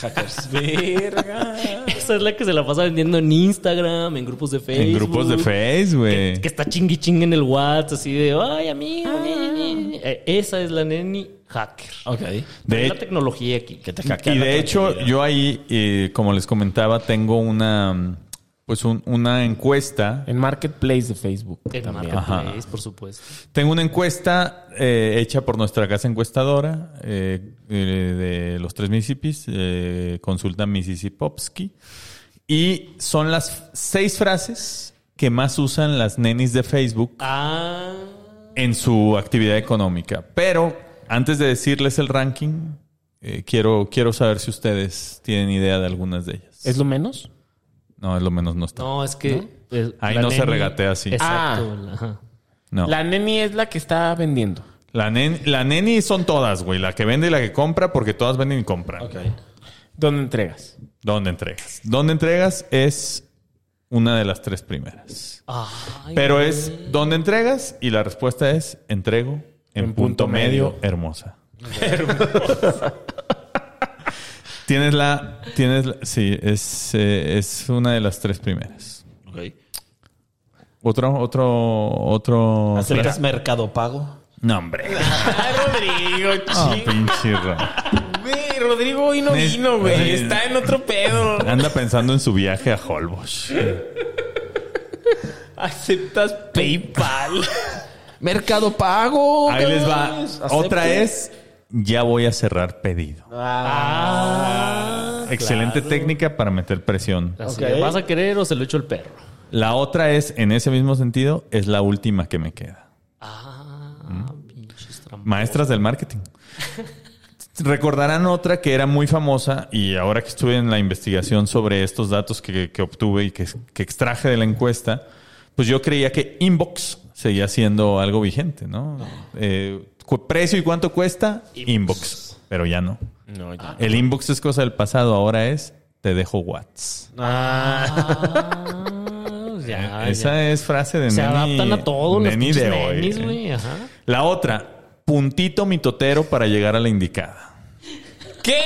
Hackers. Verga. Esa es la que se la pasa vendiendo en Instagram, en grupos de Facebook. En grupos de Face, güey. Que, que está chingui chingui en el WhatsApp, así de, ay, amigo, ni". Eh, Esa es la neni hacker. Ok. De- Es la tecnología aquí. Que te Y de hecho, yo ahí, eh, como les comentaba, tengo una, pues un- una encuesta. En Marketplace de Facebook. En también. Marketplace, por supuesto. Tengo una encuesta eh, hecha por nuestra casa encuestadora eh, eh, de los tres Mississippis, eh, consulta Mississippovsky. Y son las seis frases que más usan las nenis de Facebook Ah. en su actividad económica. Pero antes de decirles el ranking, eh, quiero, quiero saber si ustedes tienen idea de algunas de ellas. ¿Es lo menos? No, es lo menos no está. No, es que. eh, Ahí no se regatea así. Exacto. Ah. ajá. No. La neni es la que está vendiendo. La, nen- la neni son todas, güey. La que vende y la que compra, porque todas venden y compran. Ok. ¿Dónde entregas? ¿Dónde entregas? ¿Dónde entregas? Es una de las tres primeras. Ay, Pero es ¿dónde entregas? Y la respuesta es entrego en, En punto, punto medio, medio. hermosa. tienes la, tienes la- sí, es, eh, es una de las tres primeras. Ok. Otro, otro, otro. ¿Acercas Mercado Pago? No, hombre. ¡Ay, Rodrigo! Ching- pinche ra- Güey, Rodrigo hoy no Nes- vino, güey. Ay. Está en otro pedo. Anda pensando en su viaje a Holbox. ¿Aceptas PayPal? Mercado Pago. Ahí les va. Otra es ya voy a cerrar pedido. Ah, Excelente claro. técnica para meter presión. Así, Ok. ¿Vas a querer o se lo echo el perro? La otra es, en ese mismo sentido, es la última que me queda. Ah, pinches tramposos. Maestras del marketing. Recordarán otra que era muy famosa y ahora que estuve en la investigación sobre estos datos que, que obtuve y que, que extraje de la encuesta, pues yo creía que Inbox seguía siendo algo vigente, ¿no? Eh, cu- precio y cuánto cuesta, Inbox. Pero ya no. No, ya. El inbox es cosa del pasado, ahora es te dejo Whats. Ah, ya, Esa ya. es frase de Se neni, adaptan a todo neni de hoy. nenis, eh. Ajá. La otra, puntito mitotero para llegar a la indicada. ¿Qué?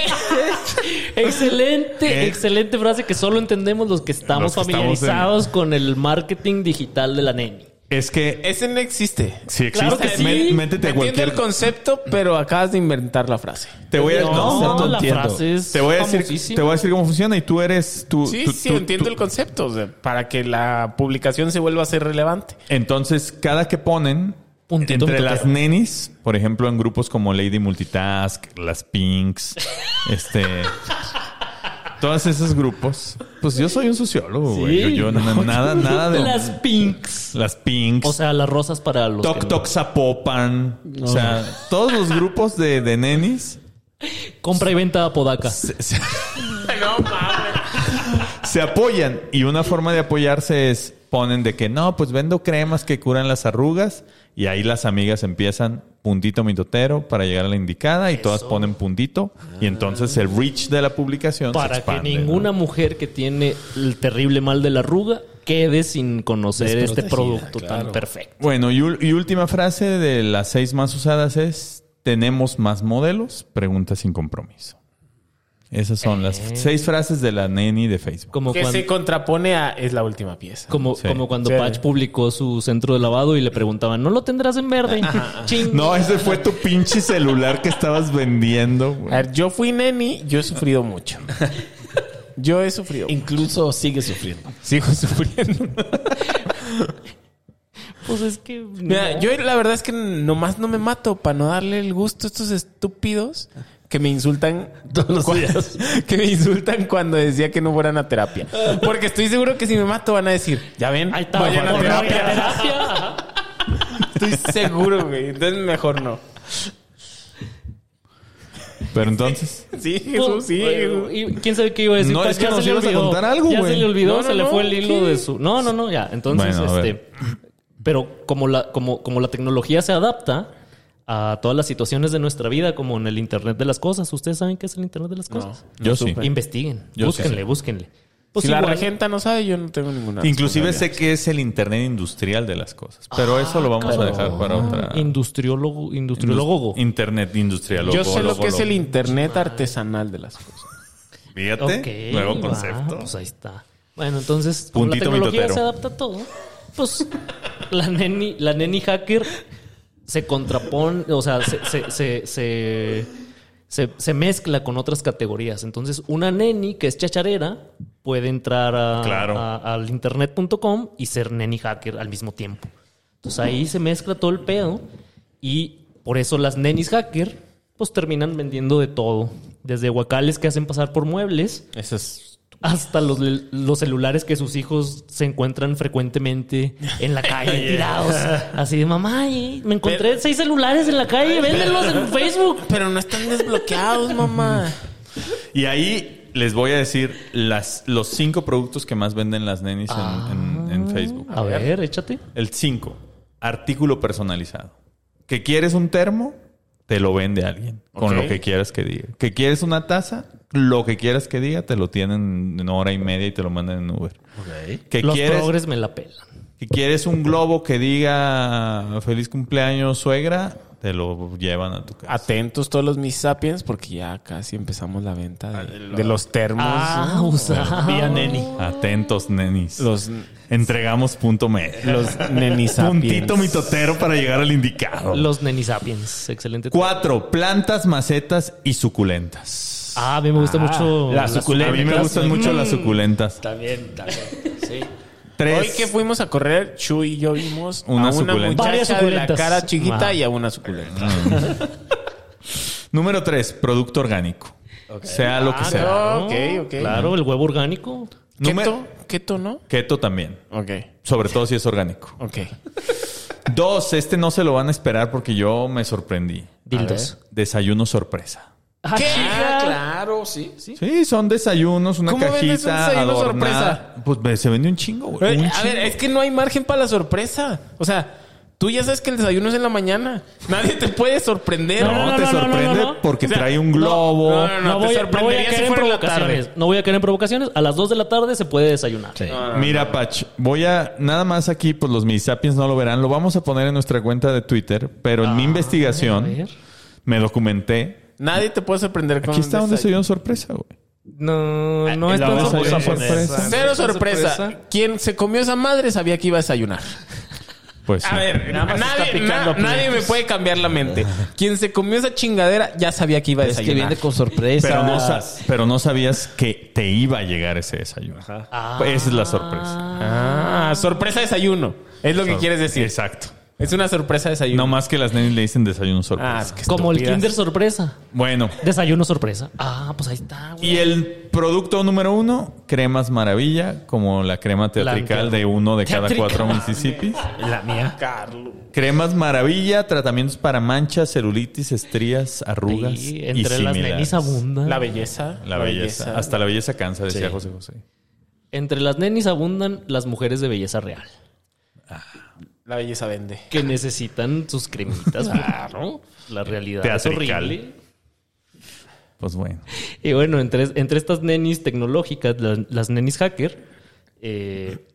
Excelente, Eh. excelente frase que solo entendemos los que estamos Los que estamos familiarizados con el marketing digital de la neni. Es que Ese no existe. si existe, Claro que sí. mé- métete a Entiendo cualquier... el concepto, pero acabas de inventar la frase. Te voy a, No, no, no, la entiendo. frase es te voy a decir, te voy a decir cómo funciona y tú eres tú. Sí, tú- sí, tú- entiendo tú- el concepto. o sea, para que la publicación se vuelva a ser relevante. Entonces, cada que ponen Puntito entre las nenis, por ejemplo, en grupos como Lady Multitask, las Pinks, este, todos esos grupos, pues yo soy un sociólogo, güey. Sí, yo, yo na- nada, nada de Las pinks. las Pinks, O sea, las rosas para los. Tok que no- Zapopan, o sea, todos los grupos de, de nenis Compra y venta a Podaca. se- se- No mames. se apoyan y una forma de apoyarse es ponen de que no, pues vendo cremas que curan las arrugas y ahí las amigas empiezan puntito mitotero para llegar a la indicada y todas ponen puntito y entonces el reach de la publicación se Para expande, que ¿no? ninguna mujer que tiene el terrible mal de la arruga quede sin conocer este producto tan perfecto. Bueno, y última frase de las seis más usadas es ¿tenemos más modelos? Pregunta sin compromiso. Esas son las seis frases de la neni de Facebook. Como, Que se contrapone a es la última pieza. como, Sí. como cuando Sí. Patch publicó su centro de lavado y le preguntaban, ¿no lo tendrás en verde? Ching. No, ese fue tu pinche celular que estabas vendiendo. A güey. ver, yo fui neni, yo he sufrido mucho. Yo he sufrido. Incluso sigue sufriendo. Sigo sufriendo. Pues es que... Mira, no. yo la verdad es que nomás no me mato para no darle el gusto a estos estúpidos que me insultan Todos los días. que me insultan cuando decía que no fueran a terapia. Porque estoy seguro que si me mato van a decir, ya ven, Ahí está, vayan a terapia. Estoy seguro, güey. Entonces mejor no. Pero entonces, Sí, Jesús, sí. Bueno, Jesús. ¿y ¿Quién sabe qué iba a decir? No, Ya es que se nos le ibas a olvidó. contar algo, Ya se le olvidó, No, no, se le no, fue el hilo ¿qué? de su... No, no, no, ya. Entonces, Bueno, este... Pero como la, como, como la tecnología se adapta a todas las situaciones de nuestra vida, como en el Internet de las cosas. ¿Ustedes saben qué es el Internet de las cosas? yo sí. supe. Investiguen. Yo búsquenle, sí. búsquenle. Pues si la regenta no sabe, yo no tengo ninguna. Inclusive sé que es el Internet industrial de las cosas. Pero eso lo vamos a dejar para otra. Industriólogo, industriólogo. Internet industrial. Yo sé lo logo, que es el internet artesanal de las cosas. Fíjate, Ok, nuevo va, concepto. pues ahí está. Bueno, entonces, como Puntito la tecnología mitotero. se adapta a todo, pues la neni, la neni hacker se contrapone, o sea, se, se, se, se, mezcla con otras categorías. Entonces, una neni que es chacharera puede entrar a, Claro. a- al internet.com y ser neni hacker al mismo tiempo. Entonces ahí se mezcla todo el pedo y por eso las nenis hacker pues terminan vendiendo de todo. Desde guacales que hacen pasar por muebles Eso es. Hasta los, los celulares que sus hijos se encuentran frecuentemente en la calle tirados. Así de mamá, y me encontré seis celulares en la calle, véndelos en Facebook. Pero no están desbloqueados, mamá. Y ahí les voy a decir las, los cinco productos que más venden las nenis en, en- en Facebook. A ver, échate. El 5, artículo personalizado. ¿Que quieres un termo? Te lo vende alguien con lo que quieras que diga. ¿Que quieres una taza? Lo que quieras que diga, te lo tienen en hora y media y te lo mandan en Uber. ¿Que Los quieres, progres me la pelan. que quieres un globo que diga feliz cumpleaños suegra? Te lo llevan a tu casa. Atentos todos los mis sapiens porque ya casi empezamos la venta de, de los termos. Ah, usaba. Vía neni. Atentos, nenis. Los, Entregamos punto medio. los nenisapiens. Puntito mitotero para llegar al indicado. Los nenisapiens. Excelente. Cuatro, plantas, macetas y suculentas. Ah, a mí me gusta mucho las A suculentas. mí me gustan mucho Mm. las suculentas. También, también. Sí. Tres. Hoy que fuimos a correr, Chu y yo vimos Una a una suculenta. Varias muchacha de la suculentas. cara chiquita Ah. y a una suculenta. Número tres, producto orgánico. Sea lo que Ah, sea. claro. Ok, ok. Claro, el huevo orgánico. Número- ¿Keto? ¿Keto no? Keto también. Ok, Sobre todo si es orgánico. ok. Dos, este no se lo van a esperar porque yo me sorprendí. Dildos. Desayuno sorpresa. Ah, ¿Qué? Ah, claro, sí, sí. Sí, son desayunos, una ¿Cómo vendes un cajita desayuno adornada. Pues ve- se vende un chingo, güey. Eh, Un a chingo. ver, es que no hay margen para la sorpresa. O sea, tú ya sabes que el desayuno es en la mañana. Nadie te puede sorprender. No, no, te no, sorprende no, no. porque O sea, trae un globo. no, no, No, te voy, a- no voy a caer en provocaciones. No voy a caer en provocaciones. A las 2 de la tarde se puede desayunar. Mira, Pach, voy a nada más aquí, pues los Sapiens no lo verán. Lo vamos a poner en nuestra cuenta de Twitter, pero en mi a investigación ver. me documenté. Nadie te puede sorprender con Aquí está un desayuno. desayuno sorpresa, güey. No, no es tan sorpresa. poner. Cero sorpresa. Quien se comió esa madre sabía que iba a desayunar. Pues sí. A ver, Nada más nadie, está picando na- nadie me puede cambiar la mente. Quien se comió esa chingadera ya sabía que iba a Es que desayunar. viene con sorpresa. pero, no pero no sabías que te iba a llegar ese desayuno. Ah. Pues Esa es la sorpresa. Ah, sorpresa desayuno. Es lo que quieres decir. Exacto. Es una sorpresa desayuno. No más que las nenis le dicen desayuno sorpresa. Ah, es que Como el estúpidas. Kinder sorpresa. Bueno, Desayuno sorpresa. Ah, pues ahí está. güey. y el producto número uno, cremas maravilla, como la crema teatrical de uno de cada Teatrical. cuatro Mississippi. La mía. Cremas maravilla, tratamientos para manchas, celulitis, estrías, arrugas Sí, y entre las similares. nenis abundan. La belleza. La belleza. Hasta la belleza cansa, decía Sí. José José. Entre las nenis abundan las mujeres de belleza real. La belleza vende. Que necesitan sus cremitas. claro. La realidad Teatrical. es horrible. Pues bueno. Y bueno, entre, entre estas nenis tecnológicas, las, las nenis hacker, eh,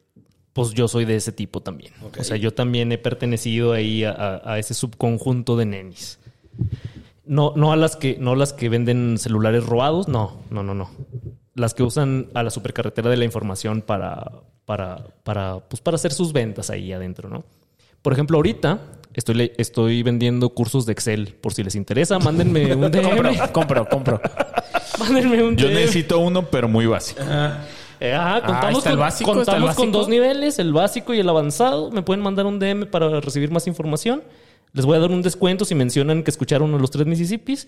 pues yo soy de ese tipo también. O sea, yo también he pertenecido ahí a, a- a ese subconjunto de nenis. No, no a las que, no las que venden celulares robados, no, no, no, no. Las que usan a la supercarretera de la información para, para, para, pues para hacer sus ventas ahí adentro, ¿no? Por ejemplo, ahorita estoy, estoy vendiendo cursos de Excel. Por si les interesa, mándenme un DM. Compro, compro, compro. Mándenme un Yo DM. necesito uno, pero muy básico. Eh, ajá, contamos, está el con, básico, contamos con dos niveles, el básico y el avanzado. Me pueden mandar un DM para recibir más información. Les voy a dar un descuento si mencionan que escucharon a los tres Mississippis.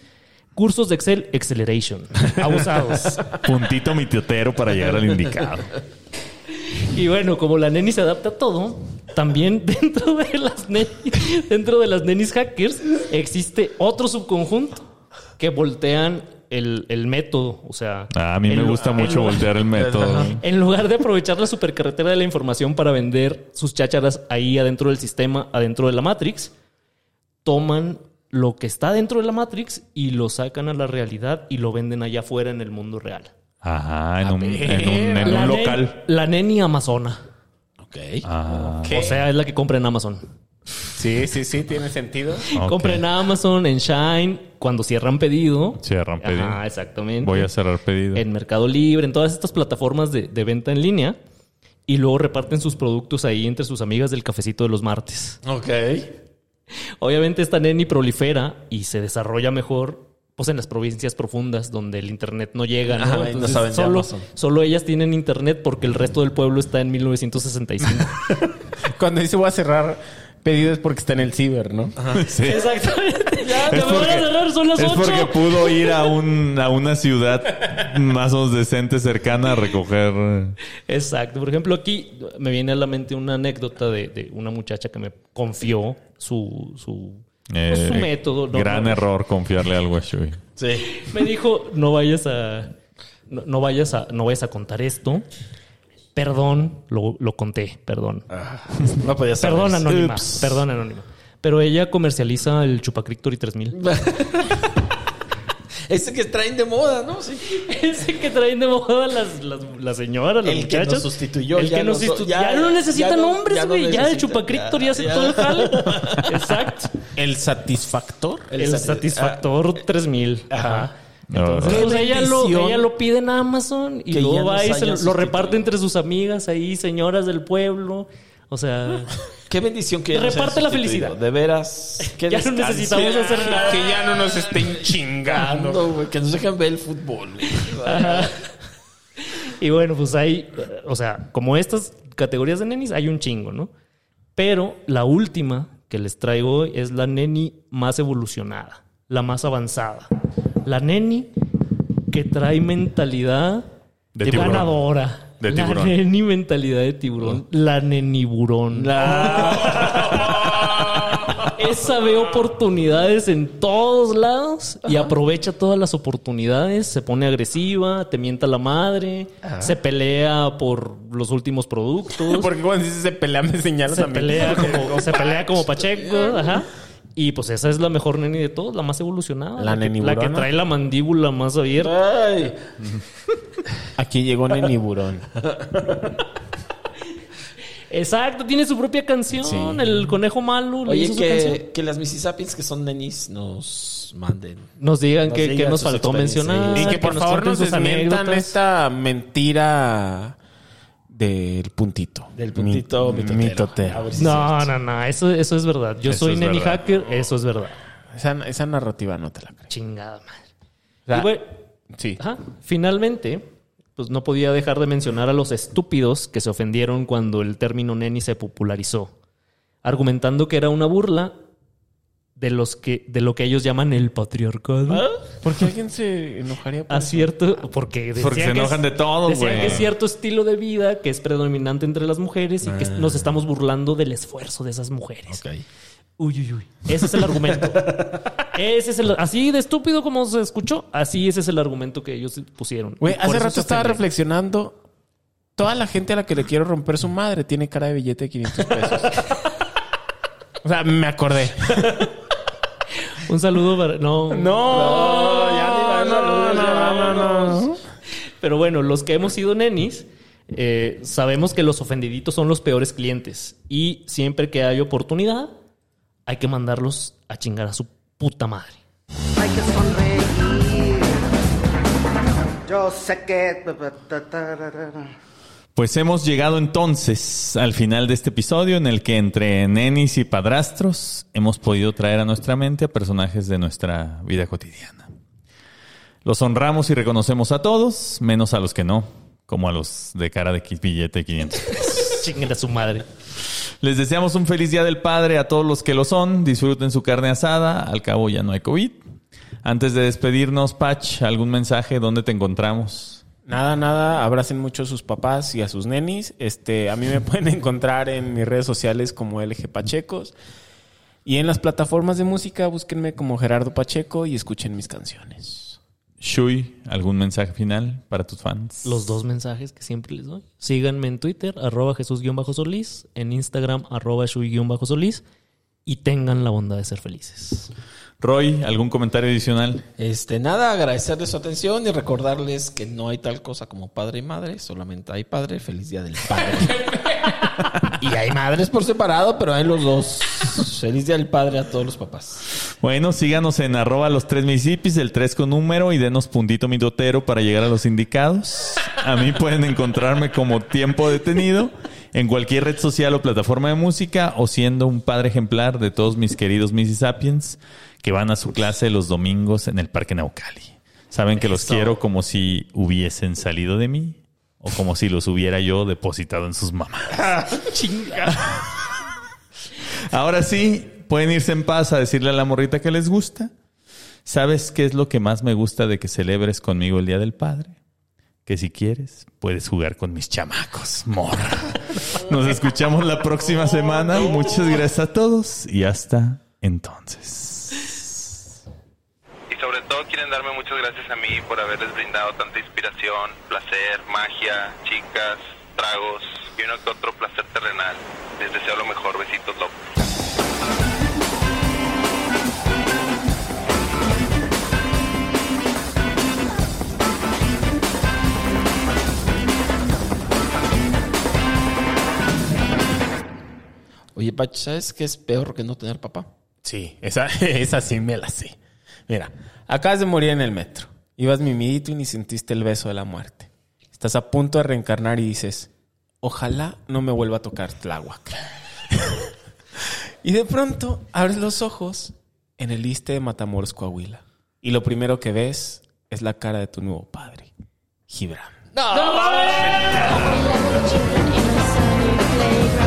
Cursos de Excel Acceleration. Abusados. Puntito mitiotero para llegar al indicado. Y bueno, como la neni se adapta a todo, también dentro de las nenis, dentro de las nenis hackers existe otro subconjunto que voltean el, el método. O sea, Ah, a mí me gusta mucho voltear el método. En lugar de aprovechar la supercarretera de la información para vender sus chácharas ahí adentro del sistema, adentro de la Matrix, toman lo que está dentro de la Matrix y lo sacan a la realidad y lo venden allá afuera en el mundo real. Ajá, en un, en un, en local. La neni amazona. Ok. Ah, O sea, es la que compra en Amazon. Sí, sí, sí, tiene sentido. ok. Compra en Amazon, en Shine, cuando cierran pedido. Cierran pedido. Ajá, exactamente. Voy a cerrar pedido. En Mercado Libre, en todas estas plataformas de, de venta en línea. Y luego reparten sus productos ahí entre sus amigas del cafecito de los martes. Ok. Obviamente esta neni prolifera y se desarrolla mejor pues en las provincias profundas donde el internet no llega, ¿no? Ajá, no saben solo, solo ellas tienen internet porque el resto del pueblo está en 1965. Cuando dice voy a cerrar pedidos porque está en el ciber, ¿no? Sí. Exactamente. Ya, Es me van a porque- cerrar, son las Es porque 8. pudo ir a, un, a una ciudad más o menos decente, cercana a recoger. Exacto. Por ejemplo, aquí me viene a la mente una anécdota de, de una muchacha que me confió su, su, pues, su eh, método. ¿no? Gran No, error confiarle algo a Shui. Sí. Me dijo, no vayas a... No, no vayas a, no vayas a contar esto. Perdón, lo, lo conté, perdón. No podía saber. Perdón, anónima. Ups. Perdón, anónima. Pero ella comercializa el Chupacrictory 3000. Ese que traen de moda, ¿no? Sí. Ese que traen de moda las, las, las señoras, las El que nos sustituyó, El ya que nos no so- sustitu- ya- ya, no necesita ya no- nombres, ya no güey. Ya, el necesita, Chupacrictory ya, hace ya. todo el jale. Exacto. El satisfactor. El, El sati- Satisfactor 3000. Ajá. Entonces, Ah. pues, ella, lo, ella lo pide en Amazon y luego va y se lo, lo reparte entre sus amigas ahí, señoras del pueblo. O sea, Qué bendición que Reparte la felicidad. De veras. Qué Ya no necesitamos hacer nada. Que ya no nos estén chingando. Que nos dejen ver el fútbol. y bueno, pues hay, o sea, como estas categorías de nenis, hay un chingo, ¿no? Pero la última que les traigo hoy es la neni más evolucionada, la más avanzada. La neni que trae mentalidad De tiburón. ganadora. De la tiburón. neni mentalidad de tiburón. La neniburón. Esa ve oportunidades en todos lados y aprovecha todas las oportunidades. Se pone agresiva, te mienta la madre, se pelea por los últimos productos. Porque cuando dices se pelea me señalas se a mí. pelea como, se pelea como Pacheco, ajá. Y pues esa es la mejor neni de todos, la más evolucionada. ¿La que, la que trae la mandíbula más abierta. Ay. Aquí llegó Neniburón. Exacto, tiene su propia canción, el conejo malo. le Oye, hizo su canción. que, que las Mississippians que son nenis nos manden. Nos digan Nos que, digan que nos faltó mencionar. y que por favor nos desmientan anécdotas. esta mentira del puntito. Del puntito Mi- mitotero. mitotero. A ver si No, no, no, eso, eso es verdad. Yo Eso soy verdad. hacker, eso es verdad. Esa, esa narrativa no te la creo. Chingada madre. O sea, Y bueno, sí. ajá, finalmente, pues no podía dejar de mencionar a los estúpidos que se ofendieron cuando el término neni se popularizó, argumentando que era una burla de los que de lo que ellos llaman el patriarcado. ¿Ah? ¿Por qué alguien se enojaría por A eso? cierto, porque decían Porque se que enojan es- de todo, güey. que es cierto estilo de vida que es predominante entre las mujeres y que nos estamos burlando del esfuerzo de esas mujeres. Ok. Uy, uy, uy. Ese es el argumento. ese es el así de estúpido como se escuchó, así ese es el argumento que ellos pusieron. Güey, hace rato estaba reflexionando. Toda la gente a la que le quiero romper su madre tiene cara de billete de 500 pesos. o sea, me acordé. Un saludo para no. No, ya ni no, saludos, no, ya no, no, vámonos. Pero bueno, los que hemos sido nenis eh, sabemos que los ofendiditos son los peores clientes y siempre que hay oportunidad hay que mandarlos a chingar a su puta madre. Hay que sonreír. Yo sé que. Pues hemos llegado entonces al final de este episodio en el que entre nenis y padrastros hemos podido traer a nuestra mente a personajes de nuestra vida cotidiana. Los honramos y reconocemos a todos, menos a los que no, como a los de cara de billete de 500 pesos. Chinguen a su madre. Les deseamos un feliz Día del Padre a todos los que lo son. Disfruten su carne asada. Al cabo ya no hay COVID. Antes de despedirnos, Patch, ¿algún mensaje? ¿Dónde te encontramos? Nada, nada, abracen mucho a sus papás y a sus nenis. Este, a mí me pueden encontrar en mis redes sociales como LG Pachecos. Y en las plataformas de música, búsquenme como Gerardo Pacheco y escuchen mis canciones. Shui, ¿algún mensaje final para tus fans? Los dos mensajes que siempre les doy. Síganme en Twitter, arroba Jesús-Solís, en Instagram, arroba Shui-Solís, y tengan la bondad de ser felices. Roy, ¿algún comentario adicional? Este, nada, agradecerles su atención y recordarles que no hay tal cosa como padre y madre, solamente hay padre, feliz día del padre. y hay madres por separado, pero hay los dos. Feliz día del padre a todos los papás. Bueno, síganos en arroba los tres municipios, el tres con número y denos puntito mitotero para llegar a los indicados. A mí pueden encontrarme como tiempo detenido en cualquier red social o plataforma de música o siendo un padre ejemplar de todos mis queridos Missy Sapiens que van a su clase los domingos en el Parque Naucali. Saben que los quiero como si hubiesen salido de mí o como si los hubiera yo depositado en sus mamás. Ahora sí, pueden irse en paz a decirle a la morrita que les gusta. ¿Sabes qué es lo que más me gusta de que celebres conmigo el Día del Padre? Que si quieres, puedes jugar con mis chamacos, morra. Nos escuchamos la próxima semana. Muchas gracias a todos y hasta entonces. Y sobre todo quieren darme muchas gracias a mí por haberles brindado tanta inspiración, placer, magia, chicas, tragos y uno que otro placer terrenal. Les deseo lo mejor. Besitos locos. Oye, Pach, ¿sabes qué es peor que no tener papá? Sí, esa, esa sí me la sé. Mira, acabas de morir en el metro. Ibas mimidito y ni sentiste el beso de la muerte. Estás a punto de reencarnar y dices, ojalá no me vuelva a tocar Tláhuac. y de pronto abres los ojos en el liste de Matamoros, Coahuila. Y lo primero que ves es la cara de tu nuevo padre, Gibran. Happy